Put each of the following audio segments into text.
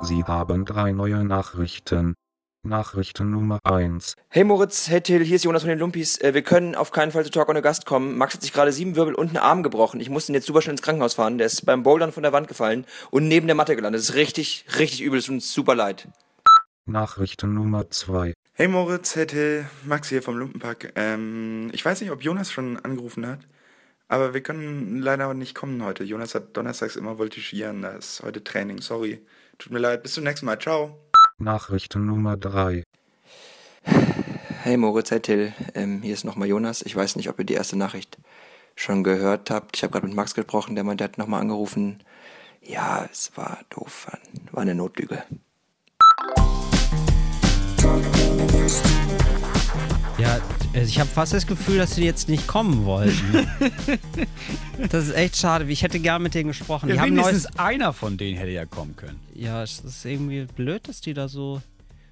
Sie haben drei neue Nachrichten. Nachrichten Nummer 1. Hey Moritz, hey Till, hier ist Jonas von den Lumpis. Äh, wir können auf keinen Fall zu Talk ohne Gast kommen. Max hat sich gerade sieben Wirbel und einen Arm gebrochen. Ich musste ihn jetzt super schnell ins Krankenhaus fahren. Der ist beim Bouldern von der Wand gefallen und neben der Matte gelandet. Das ist richtig, richtig übel. Es tut uns super leid. Nachrichten Nummer 2. Hey Moritz, hey Till, Max hier vom Lumpenpack. Ähm, ich weiß nicht, ob Jonas schon angerufen hat, aber wir können leider nicht kommen heute. Jonas hat donnerstags immer voltigieren, da ist heute Training, sorry. Tut mir leid, bis zum nächsten Mal, ciao. Nachrichten Nummer 3. Hey Moritz, hey Till, ähm, hier ist nochmal Jonas. Ich weiß nicht, ob ihr die erste Nachricht schon gehört habt. Ich habe gerade mit Max gesprochen, der meinte, der hat nochmal angerufen. Ja, es war doof, war eine Notlüge. Ja, also ich habe fast das Gefühl, dass sie jetzt nicht kommen wollten. das ist echt schade. Ich hätte gern mit denen gesprochen. Ja, die haben wenigstens neues. einer von denen hätte ja kommen können. Ja, es ist irgendwie blöd, dass die da so.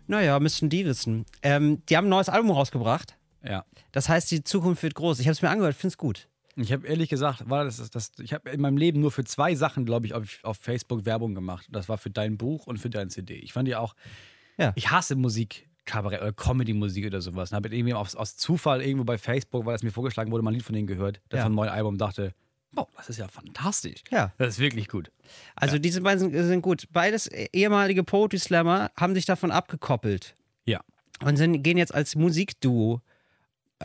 Naja, müssten die wissen. Ähm, die haben ein neues Album rausgebracht. Ja. Das heißt, die Zukunft wird groß. Ich habe es mir angehört, finde es gut. Ich habe ehrlich gesagt, war das, das, ich habe in meinem Leben nur für zwei Sachen, glaube ich, auf, auf Facebook Werbung gemacht. Das war für dein Buch und für dein CD. Ich fand die auch. Ja. Ich hasse Musik, Kabarett oder Comedy-Musik oder sowas. Und habe irgendwie aus, aus Zufall irgendwo bei Facebook, weil das mir vorgeschlagen wurde, mal ein Lied von denen gehört, der Ja. von neuen Album dachte, wow, das ist ja fantastisch. Ja. Das ist wirklich gut. Also diese beiden sind, sind gut. Beides ehemalige Poetry Slammer haben sich davon abgekoppelt Ja. und sind, gehen jetzt als Musikduo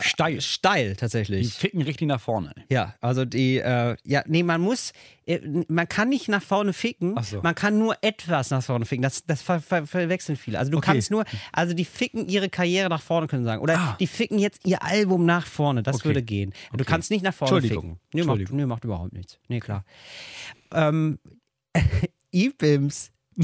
Steil. steil Die tatsächlich. ficken richtig nach vorne. Ja, also die, äh, ja, nee, man muss, äh, man kann nicht nach vorne ficken, so. man kann nur etwas nach vorne ficken. Das, das ver ver verwechseln viele. Also du Okay. kannst nur, also die ficken ihre Karriere nach vorne, können sagen. Oder Ah. die ficken jetzt ihr Album nach vorne, das Okay. würde gehen. Du Okay. kannst nicht nach vorne Entschuldigung. ficken. Nee, macht, Entschuldigung. nee, macht überhaupt nichts. Nee, klar. Ähm, E-Bims.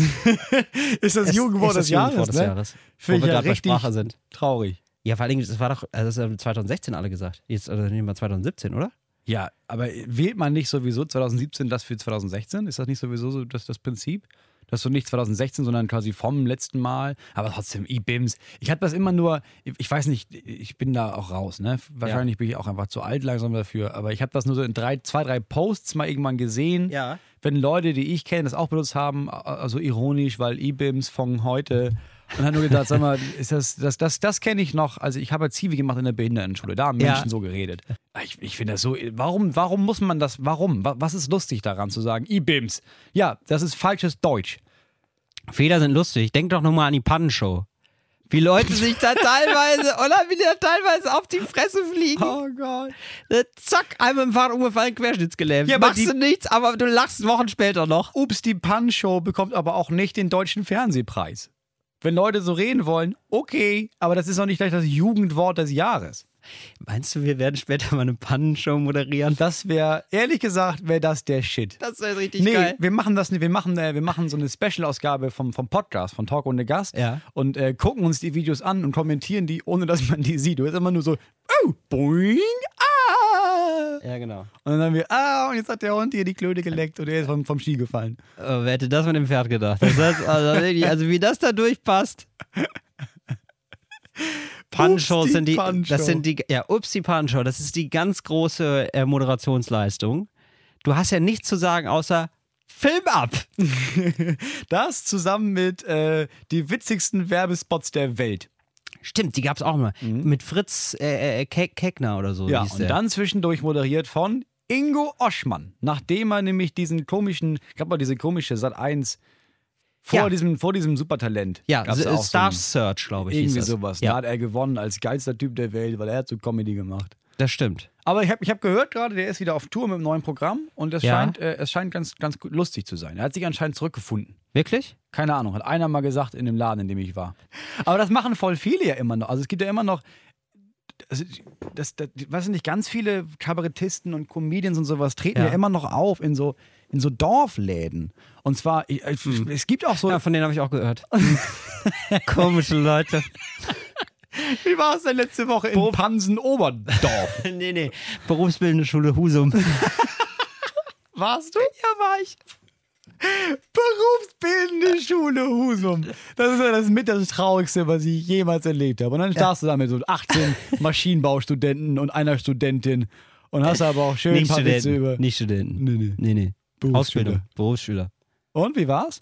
Ist das Jugendwort des das Jahres, des ne? Jahres. Wo wir ja gerade bei Sprache sind. traurig. Ja, vor allem, das war doch, also das haben 2016 alle gesagt. Jetzt, also nehmen wir 2017, oder? Ja, aber wählt man nicht sowieso 2017 das für 2016? Ist das nicht sowieso so das, das Prinzip? Dass du nicht 2016, sondern quasi vom letzten Mal, aber trotzdem E-Bims. Ich hatte das immer nur, ich weiß nicht, ich bin da auch raus, ne? Wahrscheinlich bin ich auch einfach zu alt langsam dafür, aber ich habe das nur so in drei, zwei, drei Posts mal irgendwann gesehen. Ja. Wenn Leute, die ich kenne, das auch benutzt haben, also ironisch, weil E-Bims von heute. Und habe nur gedacht, sag mal, ist das, das, das, das kenne ich noch. Also ich habe ja Zivi gemacht in der Behindertenschule. Da haben Ja. Menschen so geredet. Ich, ich finde das so, warum, warum muss man das, warum? Wa- Was ist lustig daran zu sagen, E-Bims? Ja, das ist falsches Deutsch. Fehler sind lustig. Denk doch nochmal an die Pannenshow. Wie Leute sich da teilweise, oder wie die da teilweise auf die Fresse fliegen. Oh Gott. Äh, Zack, einmal im Fahrrad umgefallen, querschnittsgelähmt. Ja, Machst die- du nichts, aber du lachst Wochen später noch. Ups, die Pan-Show bekommt aber auch nicht den deutschen Fernsehpreis. Wenn Leute so reden wollen, okay, aber das ist auch nicht gleich das Jugendwort des Jahres. Meinst du, wir werden später mal eine Pannenshow moderieren? Das wäre, ehrlich gesagt, wäre das der Shit. Das wäre richtig Nee, geil. wir machen das nicht. Wir machen, äh, wir machen so eine Special-Ausgabe vom, vom Podcast, von Talk ohne Gast. Ja. Und äh, gucken uns die Videos an und kommentieren die, ohne dass man die sieht. Du bist immer nur so, oh, boing, ah. Ja, genau. Und dann haben wir, ah, und jetzt hat der Hund hier die Klöte geleckt und er ist vom, vom Ski gefallen. Oh, wer hätte das mit dem Pferd gedacht? Das heißt, also, also wie das da durchpasst. Die sind die, Pannenshow. das sind die, ja, ups, die Pannenshow, das ist die ganz große äh, Moderationsleistung. Du hast ja nichts zu sagen, außer Film ab. Das zusammen mit äh, die witzigsten Werbespots der Welt. Stimmt, die gab's auch mal. Mit Fritz äh, äh, Ke Keckner oder so. Mhm. Ja, und der. dann zwischendurch moderiert von Ingo Oschmann. Nachdem er nämlich diesen komischen, gab mal diese komische Sat 1 vor, Ja. diesem, vor diesem Supertalent. Ja, so Star einen- Search, glaube ich. Irgendwie sowas. Da Ja, hat er gewonnen als geilster Typ der Welt, weil er hat so Comedy gemacht. das stimmt. Aber ich habe ich hab gehört gerade, der ist wieder auf Tour mit einem neuen Programm und es Ja. scheint, äh, es scheint ganz, ganz lustig zu sein. Er hat sich anscheinend zurückgefunden. Wirklich? Keine Ahnung, hat einer mal gesagt in dem Laden, in dem ich war. Aber das machen voll viele ja immer noch. Also es gibt ja immer noch, also das, das, weiß ich nicht, ganz viele Kabarettisten und Comedians und sowas treten ja, Ja. immer noch auf in so, in so Dorfläden. Und zwar, ich- ich- es gibt auch so, Ja, von denen habe ich auch gehört. Komische Leute. Wie war es denn letzte Woche in Pansen-Oberdorf? nee, nee. Berufsbildende Schule Husum. Warst du? Ja, war ich. Berufsbildende Schule Husum. Das ist ja das mit das Traurigste, was ich jemals erlebt habe. Und dann starrst du da mit so 18 Maschinenbaustudenten und einer Studentin und hast aber auch schön ein Nicht paar Witze Studenten. über. Nicht Studenten. Nee, nee. Nee, nee. Berufsschüler. Ausbildung. Berufsschüler. Und wie war's?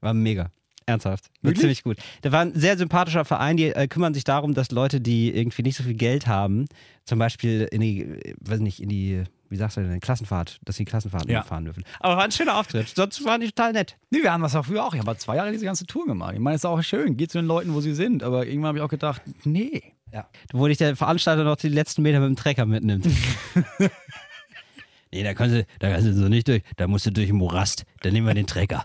War mega. Ernsthaft. Wirklich? ziemlich gut. Da war ein sehr sympathischer Verein, die äh, kümmern sich darum, dass Leute, die irgendwie nicht so viel Geld haben, zum Beispiel in die, äh, weiß nicht, in die, wie sagst du denn, Klassenfahrt, dass sie Klassenfahrten Ja. fahren dürfen. Aber war ein schöner Auftritt. Sonst waren die total nett. Nee, wir haben das auch früher auch. Ich habe zwei Jahre diese ganze Tour gemacht. Ich meine, es ist auch schön. Geht zu den Leuten, wo sie sind. Aber irgendwann habe ich auch gedacht, nee. Ja. Wo dich der Veranstalter noch die letzten Meter mit dem Trecker mitnimmt. nee, da kannst du, da kannst du so nicht durch. Da musst du durch den Morast. Dann nehmen wir den Trecker.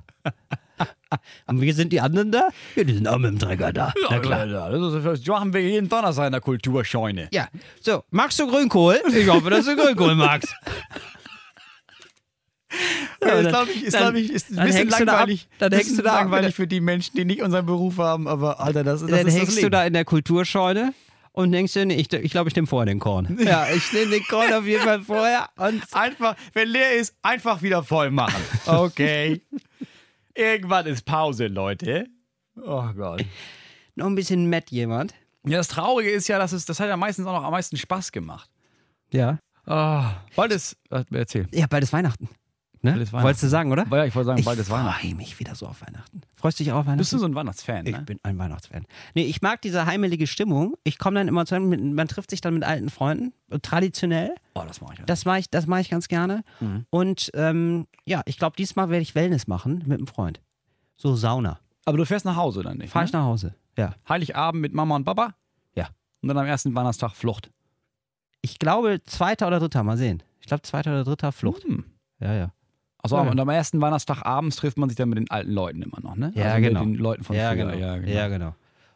Und wie sind die anderen da? Ja, die sind auch mit dem Trecker da. Na klar. Ja, Das, ist, machen wir jeden Donnerstag in der Kulturscheune. Ja, so, magst du Grünkohl? Ich hoffe, dass du Grünkohl magst. Ja, dann- das glaube ich, ist, glaub ich, ist ein bisschen hängst du da ab- langweilig. dann hängst ist du da ab langweilig der- für die Menschen, die nicht unseren Beruf haben. Aber Alter, das, das Dann ist hängst das du da in der Kulturscheune und denkst dir, nee, ich, ich glaube, ich nehme vorher den Korn. Ja, ich nehme den Korn auf jeden Fall vorher und Einfach, wenn leer ist, einfach wieder voll machen. Okay. Irgendwann ist Pause, Leute. Oh Gott. noch ein bisschen Matt jemand. Ja, das Traurige ist ja, dass es, das hat ja meistens auch noch am meisten Spaß gemacht. Ja. Oh, bald ist, äh, erzähl. Ja, bald ist Weihnachten. Ne? Wolltest du sagen, oder? Ja, ich wollte sagen, Ich bald ist Weihnachten. freue mich wieder so auf Weihnachten. Freust du dich auch auf Weihnachten? Bist du so ein Weihnachtsfan, ich ne? bin ein Weihnachtsfan. Nee, ich mag diese heimelige Stimmung. Ich komme dann immer zu, mit, man trifft sich dann mit alten Freunden, traditionell. Oh, das mache ich. Ja. Das mache ich, das mache ich ganz gerne. Mhm. Und ähm, ja, ich glaube, diesmal werde ich Wellness machen mit einem Freund. So Sauna. Aber du fährst nach Hause dann nicht? Fahre ne? ich nach Hause. Ja. Heiligabend mit Mama und Papa? Ja. Und dann am ersten Weihnachtstag Flucht. Ich glaube, zweiter oder dritter, mal sehen. Ich glaube, zweiter oder dritter Flucht. Hm. Ja, ja. Achso, Ja. und am ersten Weihnachtstag abends trifft man sich dann mit den alten Leuten immer noch, ne? Ja, also genau. Mit den Leuten von ja, früher. genau. Ja, genau. Ja, genau.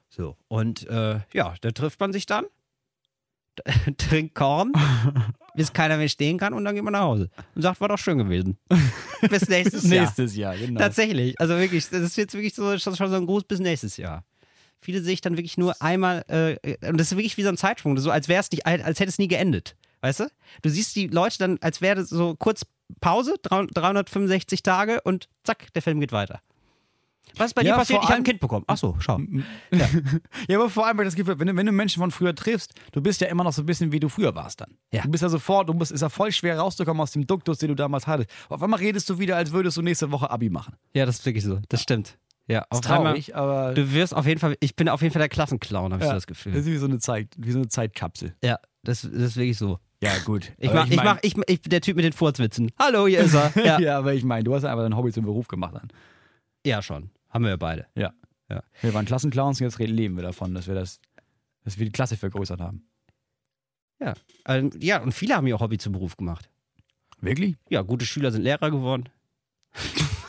So. Und äh, ja, da trifft man sich dann, trinkt Korn, bis keiner mehr stehen kann und dann geht man nach Hause und sagt, war doch schön gewesen. bis nächstes Jahr. Nächstes Jahr, genau. Tatsächlich. Also wirklich, das ist jetzt wirklich so, schon schon so ein Gruß bis nächstes Jahr. Viele sehe ich dann wirklich nur einmal, äh, und das ist wirklich wie so ein Zeitsprung, so als wäre es nicht, als hätte es nie geendet. Weißt du? Du siehst die Leute dann, als wäre das so kurz Pause, 365 Tage und zack, der Film geht weiter. Was ist bei Ja, dir passiert? Ich habe ein Kind bekommen. Ach so, schau. Ja, aber vor allem, weil das Gefühl, wenn du, wenn du Menschen von früher triffst, du bist ja immer noch so ein bisschen wie du früher warst dann. Ja. Du bist ja sofort, du musst, ist ja voll schwer rauszukommen aus dem Duktus, den du damals hattest. Auf einmal redest du wieder, als würdest du nächste Woche Abi machen. Ja, das ist wirklich so. Das stimmt. Ja, Das auf ist einmal, traurig, aber du wirst auf jeden Fall, ich bin auf jeden Fall der Klassenclown, habe ich Ja, so das Gefühl. das ist wie so eine Zeit, wie so eine Zeitkapsel. ja, das, das ist wirklich so. Ja, gut. Ich Aber mach, ich, mein- mach, ich, ich der Typ mit den Furzwitzen. Hallo, hier ist er. Ja. Ja, aber ich meine, du hast ja einfach dein Hobby zum Beruf gemacht dann. ja schon. Haben wir ja beide. Ja. Ja. Wir waren Klassenclowns und jetzt leben wir davon, dass wir das, dass wir die Klasse vergrößert haben. Ähm, ja, und viele haben ihr Hobby zum Beruf gemacht. Wirklich? Ja, gute Schüler sind Lehrer geworden.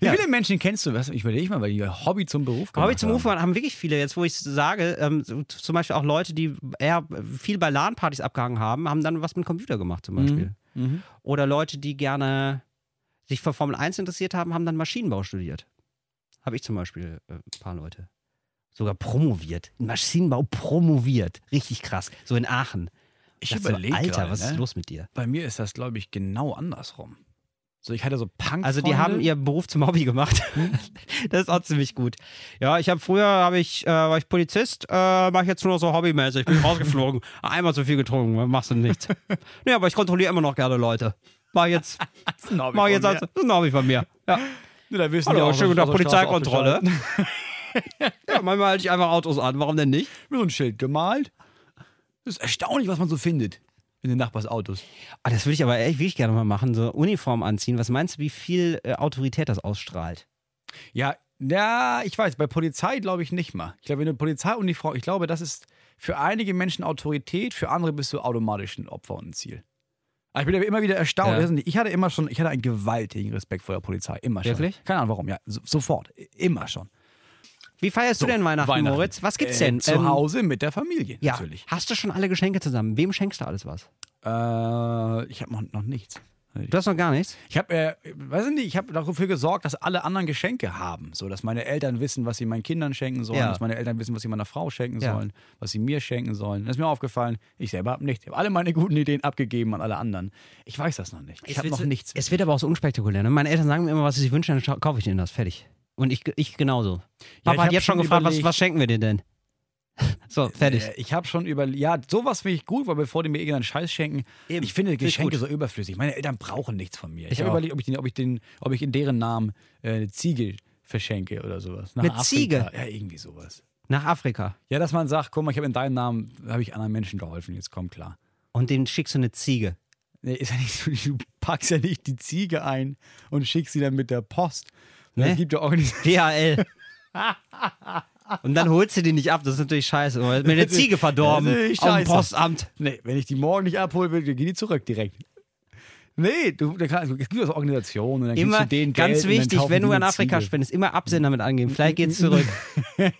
Wie viele Menschen kennst du? Was, ich überlege mal, weil die Hobby zum Beruf gemacht Hobby zum haben. Beruf haben wirklich viele. Jetzt, wo ich sage, ähm, zum Beispiel auch Leute, die eher viel bei LAN-Partys abgehangen haben, haben dann was mit Computer gemacht zum Beispiel. Mhm. Oder Leute, die gerne sich für Formel 1 interessiert haben, haben dann Maschinenbau studiert. Habe ich zum Beispiel äh, ein paar Leute. Sogar promoviert. Maschinenbau promoviert. Richtig krass. So in Aachen. Ich Dachte so, überlege Alter, gerade, was ist ne? los mit dir? Bei mir ist das, glaube ich, genau andersrum. So, ich hatte so punk Also die haben ihren Beruf zum Hobby gemacht. das ist auch ziemlich gut. Ja, ich habe früher habe ich äh, war ich Polizist, äh, mache ich jetzt nur noch so hobbymäßig. Bin rausgeflogen, einmal zu viel getrunken, machst du nichts. nee, aber ich kontrolliere immer noch gerne Leute. Mach jetzt, mach jetzt als, das ist ein Hobby von mir. Ja, da wissen Hallo, auch, der Strafe Polizeikontrolle. ja manchmal halte ich einfach Autos an. Warum denn nicht? Mir so ein Schild gemalt. Das ist erstaunlich, was man so findet in den Nachbarsautos. Ah, das würde ich aber echt wirklich gerne mal machen, so Uniform anziehen. Was meinst du, wie viel äh, Autorität das ausstrahlt? Ja, ja, ich weiß, bei Polizei glaube ich nicht mal. Ich glaube, wenn du Polizeiuniform, ich glaube, das ist für einige Menschen Autorität, für andere bist du automatisch ein Opfer und ein Ziel. Aber ich bin aber immer wieder erstaunt. Ja. Ich hatte immer schon, ich hatte einen gewaltigen Respekt vor der Polizei. Immer schon. Wirklich? Keine Ahnung warum, ja. So, sofort. Immer schon. Wie feierst du denn Weihnachten, Moritz? Was gibt's Äh, denn? Zu Ähm, Hause mit der Familie, Ja, natürlich. hast du schon alle Geschenke zusammen? Wem schenkst du alles was? Äh, ich habe noch, noch nichts. Du hast noch gar nichts? Ich habe, äh, weiß ich nicht, ich habe dafür gesorgt, dass alle anderen Geschenke haben. So, dass meine Eltern wissen, was sie meinen Kindern schenken sollen, Ja. dass meine Eltern wissen, was sie meiner Frau schenken Ja. sollen, was sie mir schenken sollen. Das ist mir aufgefallen, ich selber habe nichts. Ich habe alle meine guten Ideen abgegeben an alle anderen. Ich weiß das noch nicht. Ich habe noch nichts. Es wird aber auch so unspektakulär. Ne? Meine Eltern sagen mir immer, was sie sich wünschen, dann kaufe ich denen das. Fertig. Und ich, ich genauso. ich Papa hab hat jetzt schon gefragt, was, was schenken wir dir denn? So, fertig. Äh, Ich habe schon über, ja, sowas finde ich gut, weil bevor die mir irgendeinen Scheiß schenken, Eben. ich finde ich Geschenke so überflüssig. Meine Eltern brauchen nichts von mir. Ich, Ich habe überlegt, ob ich, den, ob, ich den, ob ich in deren Namen äh, eine Ziege verschenke oder sowas. Nach Eine Afrika. Ziege? Ja, irgendwie sowas. Nach Afrika. Ja, dass man sagt, guck mal, ich habe in deinem Namen, habe ich anderen Menschen geholfen, jetzt komm klar. Und dem schickst du eine Ziege. Nee, ist ja nicht so, du packst ja nicht die Ziege ein und schickst sie dann mit der Post. Nee. Es gibt ja Organisationen. DHL. Und dann holst du die nicht ab, das ist natürlich scheiße. Mir eine Ziege verdorben. Das ist scheiße. Postamt. Nee, wenn ich die morgen nicht abholen will, dann geh die zurück direkt. Nee, du, da kann, es gibt ja so Organisationen und dann Immer gibst du denen ganz Geld wichtig, wenn du an Afrika Ziege. spendest, immer Absender mit angeben. Vielleicht geht's zurück. Nee,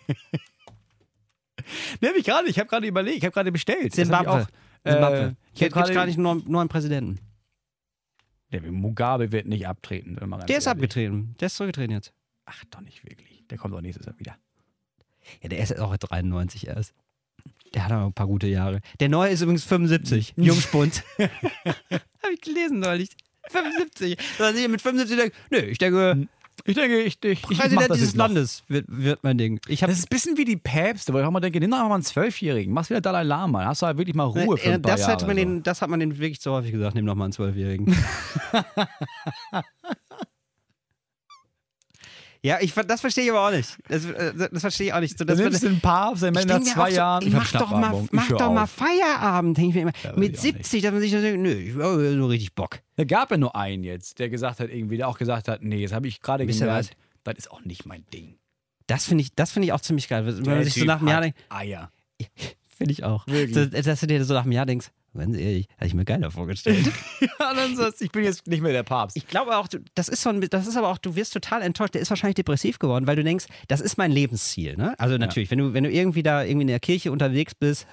hab ich gerade, ich habe gerade überlegt, ich habe gerade bestellt. Das hab Zimbabwe. Ich auch, Zimbabwe. Äh, ich gibt's gerade, gar nicht einen neuen, neuen Präsidenten. Der Mugabe wird nicht abtreten. wenn man Der ist ehrlich. abgetreten. Der ist zurückgetreten jetzt. Ach, doch nicht wirklich. Der kommt auch nächstes Jahr wieder. Ja, der ist auch 93 erst. Der hat aber ein paar gute Jahre. Der neue ist übrigens 75. Jungspund. Hab ich gelesen neulich. 75. Dass ich mit 75 denke, nö, ich denke, Ich denke, ich, ich, ich Präsident das dieses. Landes wird, wird mein Ding. Ich Das ist ein bisschen wie die Päpste, wo ich auch mal denke, nimm doch mal einen Zwölfjährigen, mach's wieder Dalai Lama, hast du halt wirklich mal Ruhe für äh, ein paar das, Jahre. hat man so. den, das hat man den wirklich zu häufig gesagt, nimm doch mal einen Zwölfjährigen. ja, ich, das verstehe ich aber auch nicht. Das, äh, das verstehe ich auch nicht. So, dass man- nimmst du den Papst, Ich nach zwei so, Jahren. ey, mach doch mal, mach doch mal. Feierabend, denke ich mir immer. Ja, Mit ich auch 70, dass man sich dann denkt, nö, ich habe so richtig Bock. Da gab ja nur einen jetzt, der gesagt hat, irgendwie, der auch gesagt hat, nee, jetzt habe ich gerade gemerkt, das ist auch nicht mein Ding. Das finde ich, das finde ich auch ziemlich geil. Wenn Der man sich so Typ nach einem Jahr denkt, Eier. finde ich auch. Wirklich. So, dass du dir so nach einem Jahr denkst, ganz ehrlich, hätte ich mir geiler vorgestellt. ja, dann sagst du, ich bin jetzt nicht mehr der Papst. Ich glaube auch, das ist so ein, das ist aber auch, du wirst total enttäuscht. Der ist wahrscheinlich depressiv geworden, weil du denkst, das ist mein Lebensziel. Ne? Also natürlich, wenn du, wenn du irgendwie da irgendwie in der Kirche unterwegs bist,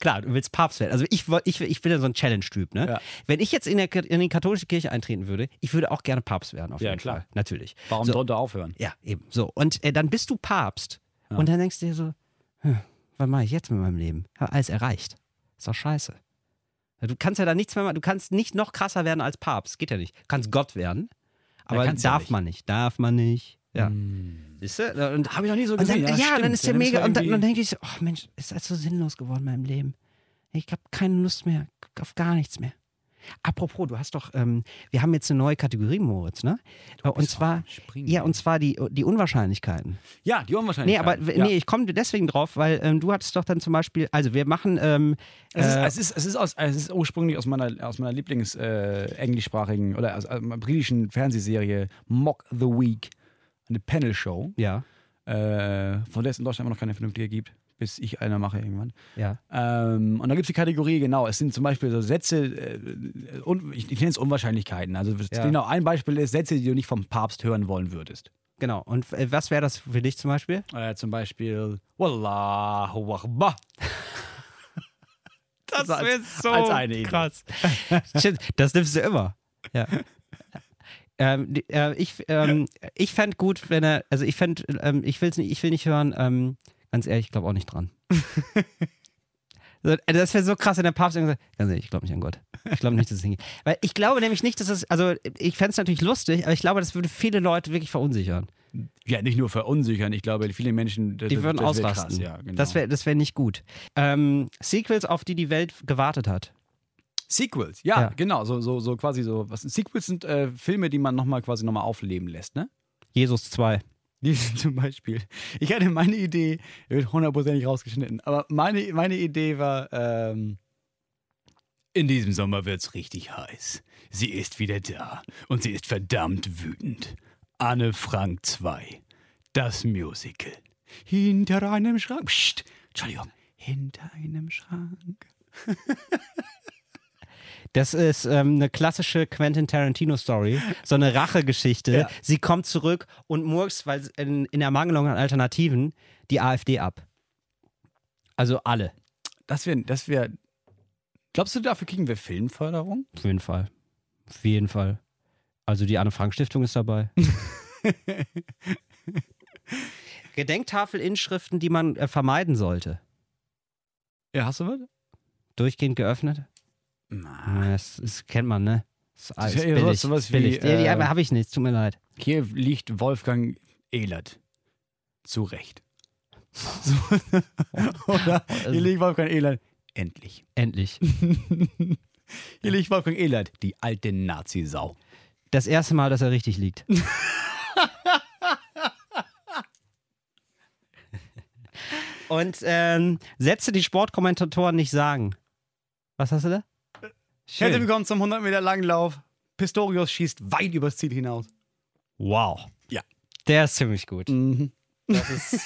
klar, du willst Papst werden. Also ich, ich, ich bin ja so ein Challenge-Typ. Ne? Ja. Wenn ich jetzt in, der, in die katholische Kirche eintreten würde, ich würde auch gerne Papst werden. Auf Ja, jeden klar. Fall. Natürlich. Warum so, sollte aufhören? Ja, eben. So. Und äh, dann bist du Papst. Ja. Und dann denkst du dir so, hm, was mache ich jetzt mit meinem Leben? Hab alles erreicht. Ist doch scheiße. Du kannst ja da nichts mehr machen. Du kannst nicht noch krasser werden als Papst. Geht ja nicht. Du kannst Gott werden. Aber ja darf nicht. man nicht. Darf man nicht. Ja. Hm. Siehst du? Und, Habe ich noch nie so und dann, gesehen. ja, stimmt. dann ist der mega. Und dann, dann denke ich so, oh Mensch, ist das so sinnlos geworden in meinem Leben. Ich habe keine Lust mehr auf gar nichts mehr. Apropos, du hast doch, ähm, wir haben jetzt eine neue Kategorie, Moritz, ne? Und bist zwar, ja, und zwar die, die Unwahrscheinlichkeiten. Ja, die Nee, Unwahrscheinlichkeit. aber ja. nee, ich komme deswegen drauf, weil ähm, du hattest doch dann zum Beispiel, also wir machen, ähm, Es ist, äh, es, ist, es, ist aus, es ist ursprünglich aus meiner, aus meiner Lieblings äh, oder aus, aus meiner britischen Fernsehserie Mock the Week, eine Panel-Show, ja, äh, von der es in Deutschland immer noch keine vernünftige gibt, bis ich einer mache irgendwann. ja, Ähm, und da gibt es die Kategorie, genau, es sind zum Beispiel so Sätze, äh, un, ich, ich nenne es Unwahrscheinlichkeiten. Also Ja. genau, ein Beispiel ist Sätze, die du nicht vom Papst hören wollen würdest. genau. Und äh, was wäre das für dich zum Beispiel? Äh, zum Beispiel Wallahu Akbar. Das als- wäre so als krass. Stimmt, das nimmst du immer. Ja. ähm, äh, ich ähm, ich fände gut, wenn er, also ich fände, ähm, ich, will's nicht, ich will nicht hören, ähm, ganz ehrlich, ich glaube auch nicht dran. So, äh, Das wäre so krass, wenn der Papst irgendwie sagt, ganz ehrlich, ich glaube nicht an Gott. Ich glaube nicht, dass es hingeht. Weil ich glaube nämlich nicht, dass es, also ich fände es natürlich lustig, aber ich glaube, das würde viele Leute wirklich verunsichern. Ja, nicht nur verunsichern, ich glaube, viele Menschen. das- Die würden das ausrasten. Krass, ja, genau. Das wäre das wär nicht gut. Ähm, Sequels, auf die die Welt gewartet hat. Sequels, ja, Ja. genau, so, so, so quasi so. Was, Sequels sind äh, Filme, die man nochmal quasi nochmal aufleben lässt, ne? Jesus 2. Zum Beispiel. Ich hatte meine Idee, wird hundertprozentig rausgeschnitten, aber meine, meine Idee war, ähm, in diesem Sommer wird's richtig heiß. Sie ist wieder da und sie ist verdammt wütend. Anne Frank 2. Das Musical. Hinter einem Schrank. Psst, Entschuldigung. Hinter einem Schrank. Das ist ähm, eine klassische Quentin Tarantino-Story. So eine Rachegeschichte. Ja. Sie kommt zurück und murks, weil in, in Ermangelung an Alternativen, die AfD ab. Also alle. Das wäre, das wär, glaubst du, dafür kriegen wir Filmförderung? Auf jeden Fall. Auf jeden Fall. Also die Anne-Frank-Stiftung ist dabei. Gedenktafel-Inschriften, die man äh, vermeiden sollte. Ja, hast du was? Durchgehend geöffnet. Ja, Das, das kennt man, ne? Das ist, Das ist ja billig. sowas billig. wie, ja, die äh, habe ich nicht, tut mir leid. Hier liegt Wolfgang Ehlert. Zu Recht. So. Oder hier liegt Wolfgang Elert. Endlich. Endlich. Hier liegt Wolfgang Elert, die alte Nazi-Sau. Das erste Mal, dass er richtig liegt. Und ähm, Sätze, die Sportkommentatoren nicht sagen. Was hast du da? Herzlich Schön. willkommen zum 100 Meter Langlauf. Pistorius schießt weit übers Ziel hinaus. Wow. Ja. Der ist ziemlich gut. Mhm. Das ist.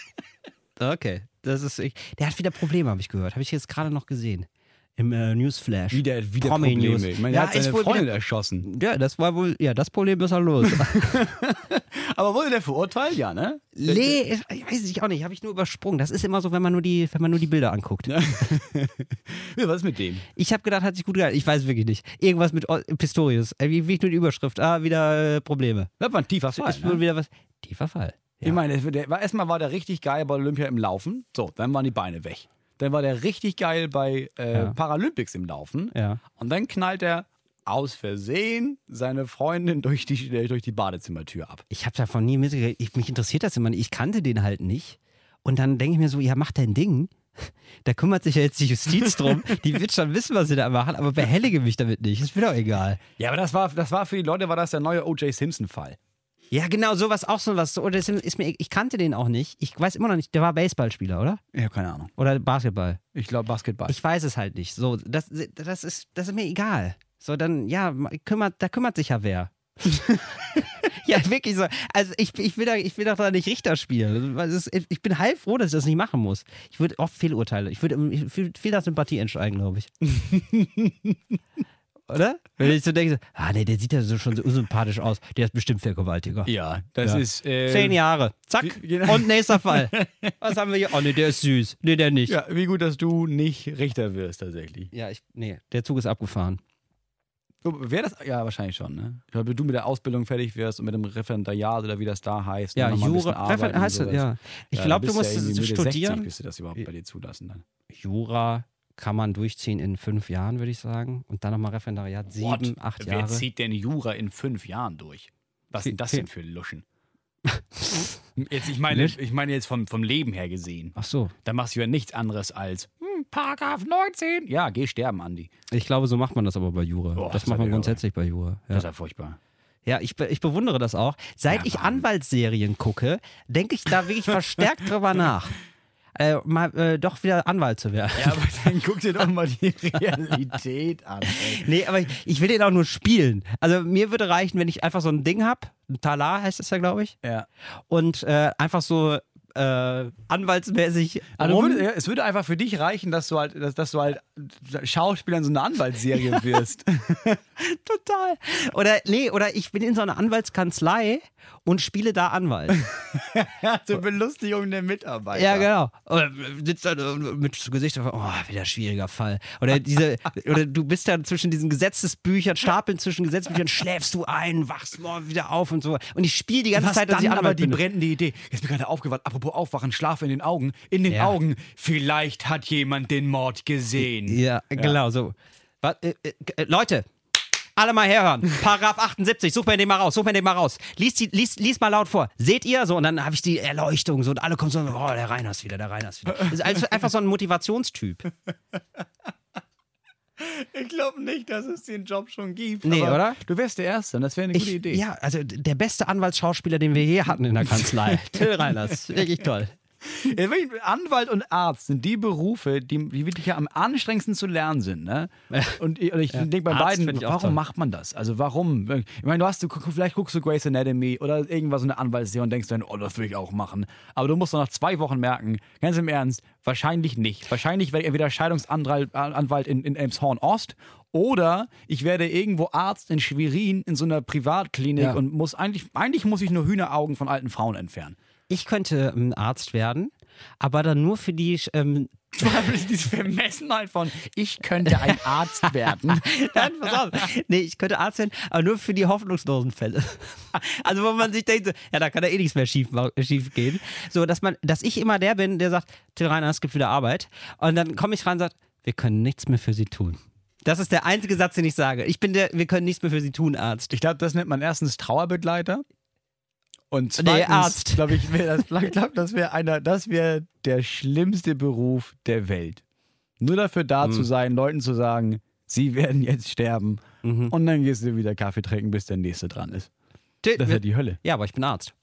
okay. Das ist. Ich, der hat wieder Probleme, habe ich gehört. Habe ich jetzt gerade noch gesehen. Im äh, Newsflash. Wieder, wieder Promi Probleme. News. Ich meine, Ja, er hat seine Freundin wieder- erschossen. Ja, das war wohl. Ja, das Problem ist halt los. Aber wurde der verurteilt? Ja, ne? nee, ich weiß ich auch nicht. Habe ich nur übersprungen. Das ist immer so, wenn man nur die, wenn man nur die Bilder anguckt. Ja, was ist mit dem? Ich habe gedacht, hat sich gut gehalten. Ich weiß wirklich nicht. Irgendwas mit Pistorius. Äh, Wie, wie nur die Überschrift. Ah, wieder äh, Probleme. Das war ein tiefer Fall. ist Ne? wieder was. Tiefer Fall. Ja. Ich meine, der erstmal war der richtig geil bei Olympia im Laufen. So, dann waren die Beine weg. Dann war der richtig geil bei äh, Ja. Paralympics im Laufen. Ja. Und dann knallt er aus Versehen seine Freundin durch die, äh, durch die Badezimmertür ab. Ich habe davon nie mitgekriegt. Ich, mich interessiert das immer nicht. Ich kannte den halt nicht. Und dann denke ich mir so, ja, mach dein Ding. Da kümmert sich ja jetzt die Justiz drum. Die wird schon wissen, was sie da machen, aber behellige mich damit nicht. Ist mir doch egal. Ja, aber das war, das war für die Leute war das der neue O.J. Simpson-Fall. Ja, genau, sowas auch so was. Oder das ist mir, ich kannte den auch nicht. Ich weiß immer noch nicht, der war Baseballspieler, oder? Ich habe keine Ahnung. Oder Basketball. Ich glaube Basketball. Ich weiß es halt nicht. So, das, das, ist, das ist mir egal. So, dann, ja, kümmert, da kümmert sich ja wer. ja, wirklich so. Also ich, ich, will da, ich will doch da nicht Richter spielen. Ist, ich bin heilfroh, dass ich das nicht machen muss. Ich würde oft Fehlurteile. Ich würde viel, viel nach Sympathie entsteigen, glaube ich. Oder? Wenn ich so denke, ah nee, der sieht ja so schon so unsympathisch aus. Der ist bestimmt Vergewaltiger. ja, das Ja. ist. Äh, Zehn Jahre. Zack. wie- genau. Und nächster Fall. Was haben wir hier? Oh nee, der ist süß. Nee, der nicht. Ja, wie gut, dass du nicht Richter wirst, tatsächlich. Ja, ich, nee, der Zug ist abgefahren. Wäre das? Ja, wahrscheinlich schon, ne? Ich glaube, wenn du mit der Ausbildung fertig wirst und mit dem Referendariat oder wie das da heißt. Ja, ein bisschen Jura. arbeiten Refer- und heißt das, ja. Ich Ja, glaube, du musst ja studieren. 60, bis sie das überhaupt bei dir zulassen dann. Jura kann man durchziehen in fünf Jahren, würde ich sagen. Und dann nochmal Referendariat, sieben, What? acht Wer Jahre. zieht denn Jura in fünf Jahren durch? Was sind das denn für Luschen? jetzt, ich, meine, ich meine jetzt vom, vom Leben her gesehen. Ach so. Da machst du ja nichts anderes als hm, Paragraph 19. Ja, geh sterben, Andi. Ich glaube, so macht man das aber bei Jura. Boah, das das macht man grundsätzlich bei Jura. Das Ja, ist ja furchtbar. ja ich, ich bewundere das auch. Seit Ja, ich. Anwaltsserien gucke, denke ich da wirklich verstärkt drüber nach. Äh, mal äh, doch wieder Anwalt zu werden. Ja, aber dann guck dir doch mal die Realität an. Ey. Nee, aber ich, ich will den auch nur spielen. Also mir würde reichen, wenn ich einfach so ein Ding habe, ein Talar heißt das ja, glaube ich, Ja. und äh, einfach so äh, anwaltsmäßig Also rum. würde, es würde einfach für dich reichen, dass du halt, dass, dass du halt Schauspieler in so einer Anwaltsserie wirst. Total. Oder nee, oder ich bin in so einer Anwaltskanzlei und spiele da Anwalt. Zur Belustigung der Mitarbeiter. ja, genau. Oder sitzt da mit Gesicht auf, oh, wieder schwieriger Fall. Oder diese, oder du bist da zwischen diesen Gesetzesbüchern, Stapeln zwischen Gesetzesbüchern, schläfst du ein, wachst morgen wieder auf und so. Und ich spiele die ganze Was Zeit, dass dann ich aber Anwalt die bin. brennende Idee. Jetzt bin ich gerade aufgewacht. Apropos Aufwachen, Schlaf in den Augen. In den Ja. Augen. Vielleicht hat jemand den Mord gesehen. Ja, genau so. Was, äh, äh, Leute, alle mal herhören. Paragraph 78, such mir den mal raus, such mir den mal raus. Lies, die, lies, lies mal laut vor. Seht ihr? So, und dann habe ich die Erleuchtung so und alle kommen so, oh, der Reiners wieder, der Reiners wieder. Das ist also einfach so ein Motivationstyp. Ich glaube nicht, dass es den Job schon gibt. Nee, oder? Du wärst der Erste und das wäre eine gute Ich, Idee. ja, also der beste Anwaltsschauspieler, den wir je hatten in der Kanzlei. Till Reiners. Wirklich toll. Ja, Anwalt und Arzt sind die Berufe, die, die wirklich ja am anstrengendsten zu lernen sind. Ne? Und ich, ich denke bei Arzt beiden, warum macht man das? Also warum? Ich meine, du hast, du, vielleicht guckst du Grey's Anatomy oder irgendwas so eine Anwaltsserie und denkst dann, oh, das will ich auch machen. Aber du musst doch nach zwei Wochen merken, ganz im Ernst, wahrscheinlich nicht. Wahrscheinlich werde ich entweder Scheidungsanwalt Anwalt in, in Elmshorn Ost oder ich werde irgendwo Arzt in Schwerin in so einer Privatklinik Ja. und muss eigentlich, eigentlich muss ich nur Hühneraugen von alten Frauen entfernen. Ich könnte ähm, Arzt werden, aber dann nur für die ähm, Diese Vermessenheit von, ich könnte ein Arzt werden. Nein, pass auf. Nee, ich könnte Arzt werden, aber nur für die hoffnungslosen Fälle. Also, wo man sich denkt, ja, da kann ja eh nichts mehr schief, schief gehen. So, dass man, dass ich immer der bin, der sagt, Till Reiner, es gibt wieder Arbeit. Und dann komme ich rein und sage, wir können nichts mehr für sie tun. Das ist der einzige Satz, den ich sage. Ich bin der, wir können nichts mehr für sie tun, Arzt. Ich glaube, das nennt man erstens Trauerbegleiter Und Nee, zweitens, Arzt. glaube ich, wär das, glaub, das wäre einer, das wäre der schlimmste Beruf der Welt. Nur dafür da Mhm. zu sein, Leuten zu sagen, sie werden jetzt sterben. Mhm. Und dann gehst du wieder Kaffee trinken, bis der nächste dran ist. Das ist ja die Hölle. ja, aber ich bin Arzt.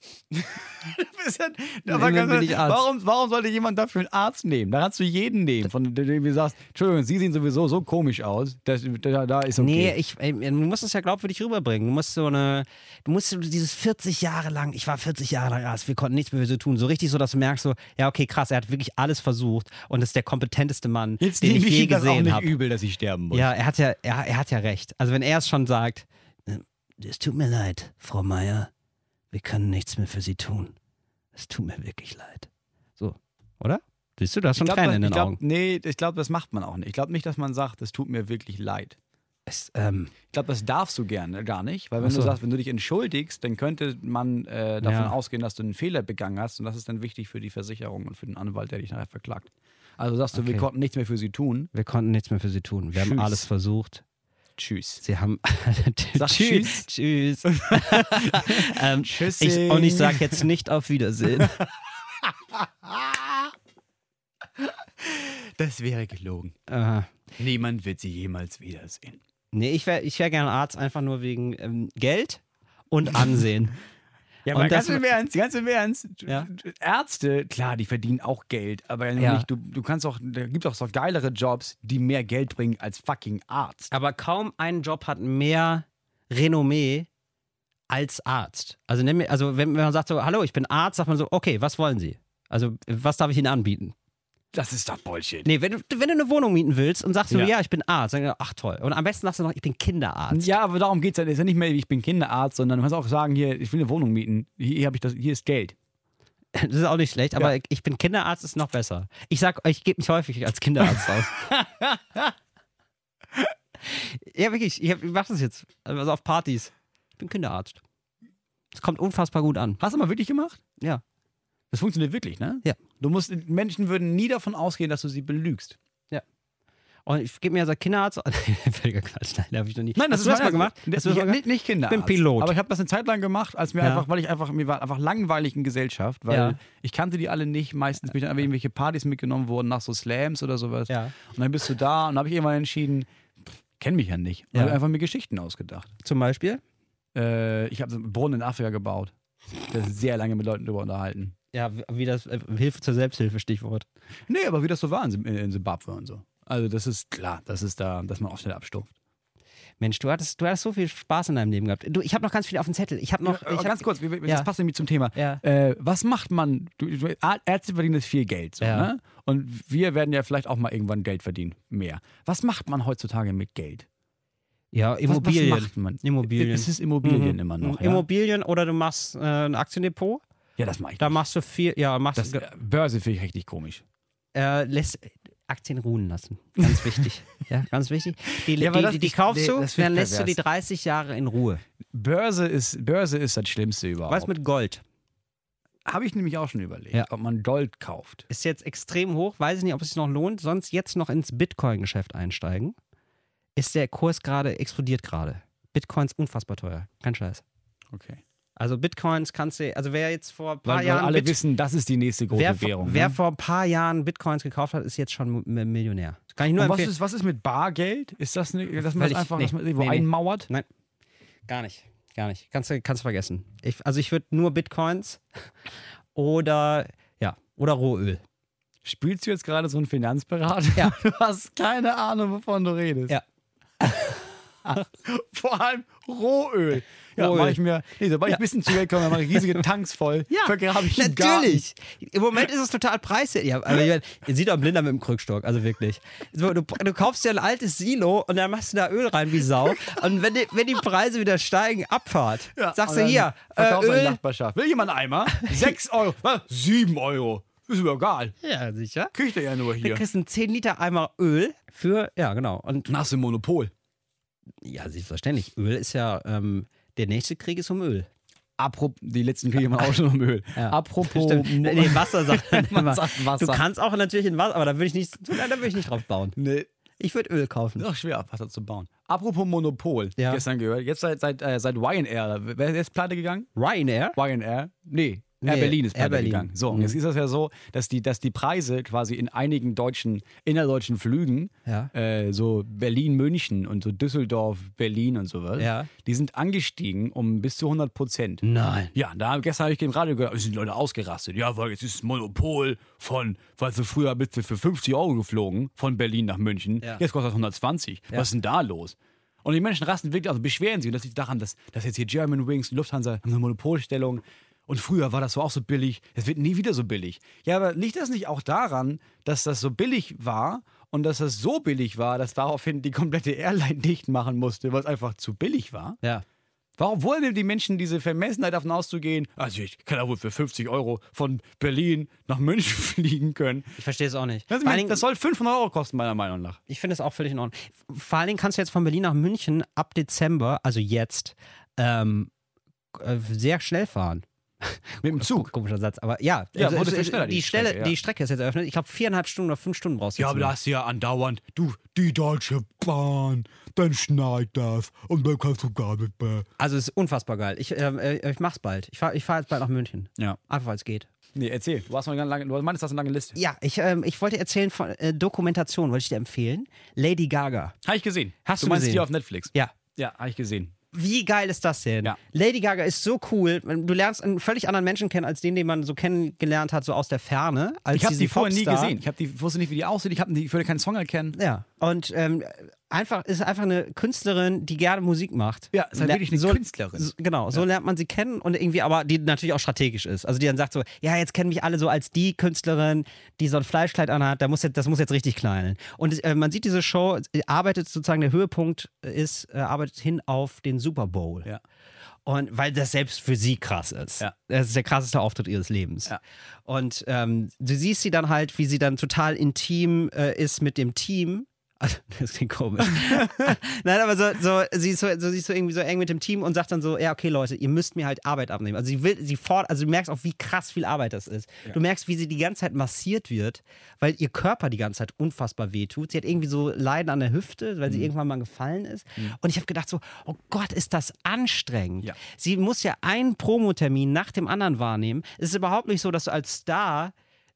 Aber Dann ganz bin ich ehrlich, Arzt. warum, warum sollte jemand dafür einen Arzt nehmen? Da kannst du jeden nehmen, von dem du sagst, Entschuldigung, Sie sehen sowieso so komisch aus. Das, da, da ist okay. Nee, ich, ey, du musst es ja glaubwürdig rüberbringen. Du musst so eine, du musst dieses 40 Jahre lang, ich war 40 Jahre lang Arzt, wir konnten nichts mehr für so tun. So richtig so, dass du merkst so, ja okay, krass, er hat wirklich alles versucht und ist der kompetenteste Mann, Jetzt den nehme ich ich je ihm das auch gesehen nicht habe. übel, dass ich sterben muss. Ja, er hat ja, er, er hat ja recht. Also wenn er es schon sagt, "Äh, es tut mir leid, Frau Meier, wir können nichts mehr für Sie tun. Es tut mir wirklich leid. So, oder? Siehst du, du hast schon Tränen in ich den glaub, Augen. Nee, ich glaube, das macht man auch nicht. Ich glaube nicht, dass man sagt, es tut mir wirklich leid. Es, ähm, Ich glaube, das darfst du gerne gar nicht, weil wenn so. du sagst, wenn du dich entschuldigst, dann könnte man äh, davon Ja. ausgehen, dass du einen Fehler begangen hast und das ist dann wichtig für die Versicherung und für den Anwalt, der dich nachher verklagt. Also sagst du, wir Okay. konnten nichts mehr für sie tun. wir konnten nichts mehr für Sie tun. Wir haben Tschüss. alles versucht. Tschüss. Sie haben. Sag tschüss. Tschüss. ähm, ich, und ich sage jetzt nicht auf Wiedersehen. Das wäre gelogen. äh, Niemand wird sie jemals wiedersehen. nee, ich wäre ich wär gerne Arzt, einfach nur wegen ähm, Geld und Ansehen. Ja, aber ganz im Ernst, ganz im Ernst. Ja. Ärzte, klar, die verdienen auch Geld, aber Ja. nicht, du, du kannst auch, da gibt auch so geilere Jobs, die mehr Geld bringen als fucking Arzt. Aber kaum ein Job hat mehr Renommee als Arzt. Also, also wenn man sagt so, hallo, ich bin Arzt, sagt man so, okay, was wollen Sie? Also, was darf ich Ihnen anbieten? Das ist doch Bullshit. Nee, wenn du, wenn du eine Wohnung mieten willst und sagst so, Ja. ja, ich bin Arzt, dann, ach toll. Und am besten sagst du noch, ich bin Kinderarzt. Ja, aber darum geht es ja. Es ist ja nicht mehr, ich bin Kinderarzt, sondern du kannst auch sagen, hier, ich will eine Wohnung mieten. Hier, hier, hab ich das, hier ist Geld. Das ist auch nicht schlecht, aber ich bin Kinderarzt ist noch besser. Ich sag, ich gebe mich häufig als Kinderarzt aus. ja, wirklich, ich, hab- ich mach das jetzt. Also auf Partys. Ich bin Kinderarzt. Es kommt unfassbar gut an. Hast du mal wirklich gemacht? Ja. Das funktioniert wirklich, ne? Ja. Du musst, Menschen würden nie davon ausgehen, dass du sie belügst. Und ich gebe mir als Kinderarzt. Völliger Quatsch, nein, habe ich noch nie. Nein, das Hast du das ist mal gemacht? Das mal gemacht? nicht, nicht Kinderarzt. Ich bin Pilot. Aber ich habe das eine Zeit lang gemacht, als mir Ja. einfach, weil ich einfach, mir war einfach langweilig in Gesellschaft, weil Ja. ich kannte die alle nicht. Meistens bin ich dann einfach irgendwelche Partys mitgenommen worden nach so Slams oder sowas. Ja. Und dann bist du da und habe ich irgendwann entschieden, kenn mich ja nicht. Und Ja. habe einfach mir Geschichten ausgedacht. Zum Beispiel? Äh, ich habe so einen Brunnen in Afrika gebaut. Das ist sehr lange mit Leuten drüber unterhalten. Ja, wie- das äh, Hilfe zur Selbsthilfe, Stichwort. Nee, aber wie das so war in, Sim- in Zimbabwe und so. Also das ist klar, das ist da, dass man auch schnell abstumpft. Mensch, du hattest, du hattest so viel Spaß in deinem Leben gehabt. Du, ich habe noch ganz viel auf dem Zettel. Ich habe noch. Ja, ich aber hab, ganz kurz, das Ja. passt nämlich zum Thema. Ja. Äh, was macht man? Du, Ärzte verdienen jetzt viel Geld, so, ne? Und wir werden ja vielleicht auch mal irgendwann Geld verdienen, mehr. Was macht man heutzutage mit Geld? Ja, Was- Immobilien. Was macht man? Immobilien. Es ist Immobilien Mhm. immer noch. Ja, Immobilien oder du machst äh, ein Aktiendepot. Ja das mache ich. Da nicht. machst du viel. Ja, machst das, äh, Börse finde ich richtig komisch. äh, lässt Aktien ruhen lassen. Ganz wichtig. ja, ganz wichtig. Die, Ja, die, das- die, die kaufst du, dann lässt du die pervers. 30 Jahre in Ruhe. Börse ist, Börse ist das Schlimmste überhaupt. Was mit Gold? Habe ich nämlich auch schon überlegt, Ja. ob man Gold kauft. Ist jetzt extrem hoch. Weiß ich nicht, ob es sich noch lohnt. Sonst jetzt noch ins Bitcoin-Geschäft einsteigen. Ist der Kurs gerade, explodiert gerade. Bitcoin ist unfassbar teuer. Kein Scheiß. Okay. Also Bitcoins kannst du, also wer jetzt vor ein paar Weil, weil Jahren alle Bit- wissen, das ist die nächste große wer, Währung. wer ne? vor ein paar Jahren Bitcoins gekauft hat, ist jetzt schon Millionär. Das kann ich nur Und was ist, was ist mit Bargeld? Ist das, ne, dass man das einfach nee, man irgendwo nee, einmauert? Gar nicht. Gar nicht. Kannst du kannst du vergessen. Ich, also ich würde nur Bitcoins oder ja, oder Rohöl. Spielst du jetzt gerade so einen Finanzberater? Ja. Du hast keine Ahnung, wovon du redest. Ja. Vor allem Rohöl. Ja, Rohöl. mache ich mir. Nee, sobald ich ein bisschen zu Geld komme, dann mache ich riesige Tanks voll. Ja, vergrabe ich. Natürlich. Im Moment ist es total preiswert. Ja, aber ihr seht doch ein Blinder mit dem Krückstock, also wirklich. Du, du kaufst dir ein altes Silo und dann machst du da Öl rein wie Sau. Und wenn die, wenn die Preise wieder steigen, Abfahrt. Ja, Sagst du hier, äh, verkaufst du in der Öl. Nachbarschaft. Will jemand einen Eimer? Sechs Euro. Was? Sieben Euro. Ist mir egal. Ja, sicher. Kriegt er ja nur Du hier. kriegst einen 10 Liter Eimer Öl für, ja, genau. Und Hast du ein Monopol. Ja, selbstverständlich. Öl ist ja, ähm, der nächste Krieg ist um Öl. Apropos, die letzten kriege man auch schon um Öl. Ja. Apropos. Stimmt. Nee, Wasser sagt man sagt Wasser. Du kannst auch natürlich in Wasser, aber da würde ich nicht, da würde ich nicht drauf bauen. Nee. Ich würde Öl kaufen. Ist auch schwer, Wasser zu bauen. Apropos Monopol, Ja. gestern gehört. Jetzt seit, seit, äh, seit Ryanair. Wer ist jetzt pleite gegangen? Ryanair? Ryanair? Nee. Air Nee, Berlin ist Air pleite Berlin. gegangen. So, und Mhm. jetzt ist das ja so, dass die, dass die Preise quasi in einigen deutschen, innerdeutschen Flügen, Ja. äh, so Berlin-München und so Düsseldorf, Berlin und sowas, Ja. die sind angestiegen um bis zu 100 Prozent. Nein. Ja, da gestern habe ich im Radio gehört, sind Leute ausgerastet. Ja, weil jetzt ist es Monopol von, weil du früher bist du für 50 Euro geflogen von Berlin nach München. Ja. Jetzt kostet das 120. Ja. Was ist denn da los? Und die Menschen rasten wirklich, also beschweren sich. Und das liegt daran, dass, dass jetzt hier German Wings Lufthansa haben eine Monopolstellung. Und früher war das so auch so billig. Es wird nie wieder so billig. Ja, aber liegt das nicht auch daran, dass das so billig war und dass das so billig war, dass daraufhin die komplette Airline dicht machen musste, weil es einfach zu billig war? Ja. Warum wollen denn die Menschen diese Vermessenheit davon auszugehen? Also ich kann ja wohl für 50 Euro von Berlin nach München fliegen können. Ich verstehe es auch nicht. Allen Dingen- das soll 500 Euro kosten, meiner Meinung nach. Ich finde es auch völlig in Ordnung. Vor allen Dingen kannst du jetzt von Berlin nach München ab Dezember, also jetzt, ähm, äh, sehr schnell fahren. Mit dem Zug. Komischer Satz, aber ja, Ja, also, wurde viel schneller, die, die Stelle, Strecke, ja. die Strecke ist jetzt eröffnet. Ich glaube, viereinhalb Stunden oder fünf Stunden brauchst du Ja, aber das ist ja andauernd. Du, die Deutsche Bahn, dann schneit das und dann kannst du gar nicht mehr. Also es ist unfassbar geil. Ich, ähm, äh, ich mach's bald. Ich fahre ich fahr jetzt bald nach München. Ja. Einfach weil es geht. Nee, erzähl. Du, hast noch eine lange, du meinst, du hast eine lange Liste. Ja, ich, ähm, ich wollte erzählen von äh, Dokumentation, wollte ich dir empfehlen. Lady Gaga. Habe ich gesehen. Hast du du meinst gesehen? die auf Netflix? Ja. Ja, habe ich gesehen. Wie geil ist das denn? Ja. Lady Gaga ist so cool. Du lernst einen völlig anderen Menschen kennen, als den, den man so kennengelernt hat, so aus der Ferne. Ich habe die vorher nie gesehen. Ich, die, wusste nicht, wie die aussieht. Ich, hab die, ich würde keinen Song erkennen. Ja. Und ähm, einfach ist einfach eine Künstlerin, die gerne Musik macht. Ja, ist halt wirklich eine so, Künstlerin. So, genau, so lernt man sie kennen und irgendwie aber die natürlich auch strategisch ist. Also die dann sagt so, ja, jetzt kennen mich alle so als die Künstlerin, die so ein Fleischkleid anhat, da muss jetzt, das muss jetzt richtig knallen. Und äh, man sieht diese Show, äh, arbeitet sozusagen, der Höhepunkt ist, äh, arbeitet hin auf den Super Bowl. Ja. Und weil das selbst für sie krass ist. Ja. Das ist der krasseste Auftritt ihres Lebens. Ja. Und ähm, du siehst sie dann halt, wie sie dann total intim äh, ist mit dem Team. Also, das klingt komisch. Nein, aber so, so, sie, ist so, so, sie ist so irgendwie so eng mit dem Team und sagt dann so, ja, okay, Leute, ihr müsst mir halt Arbeit abnehmen. Also sie will, sie fordert, also du merkst auch, wie krass viel Arbeit das ist. Du merkst, wie sie die ganze Zeit massiert wird, weil ihr Körper die ganze Zeit unfassbar wehtut. Sie hat irgendwie so Leiden an der Hüfte, weil sie irgendwann mal gefallen ist. Und ich habe gedacht so, oh Gott, ist das anstrengend. Ja. Sie muss ja einen Promotermin nach dem anderen wahrnehmen. Es ist überhaupt nicht so, dass du als Star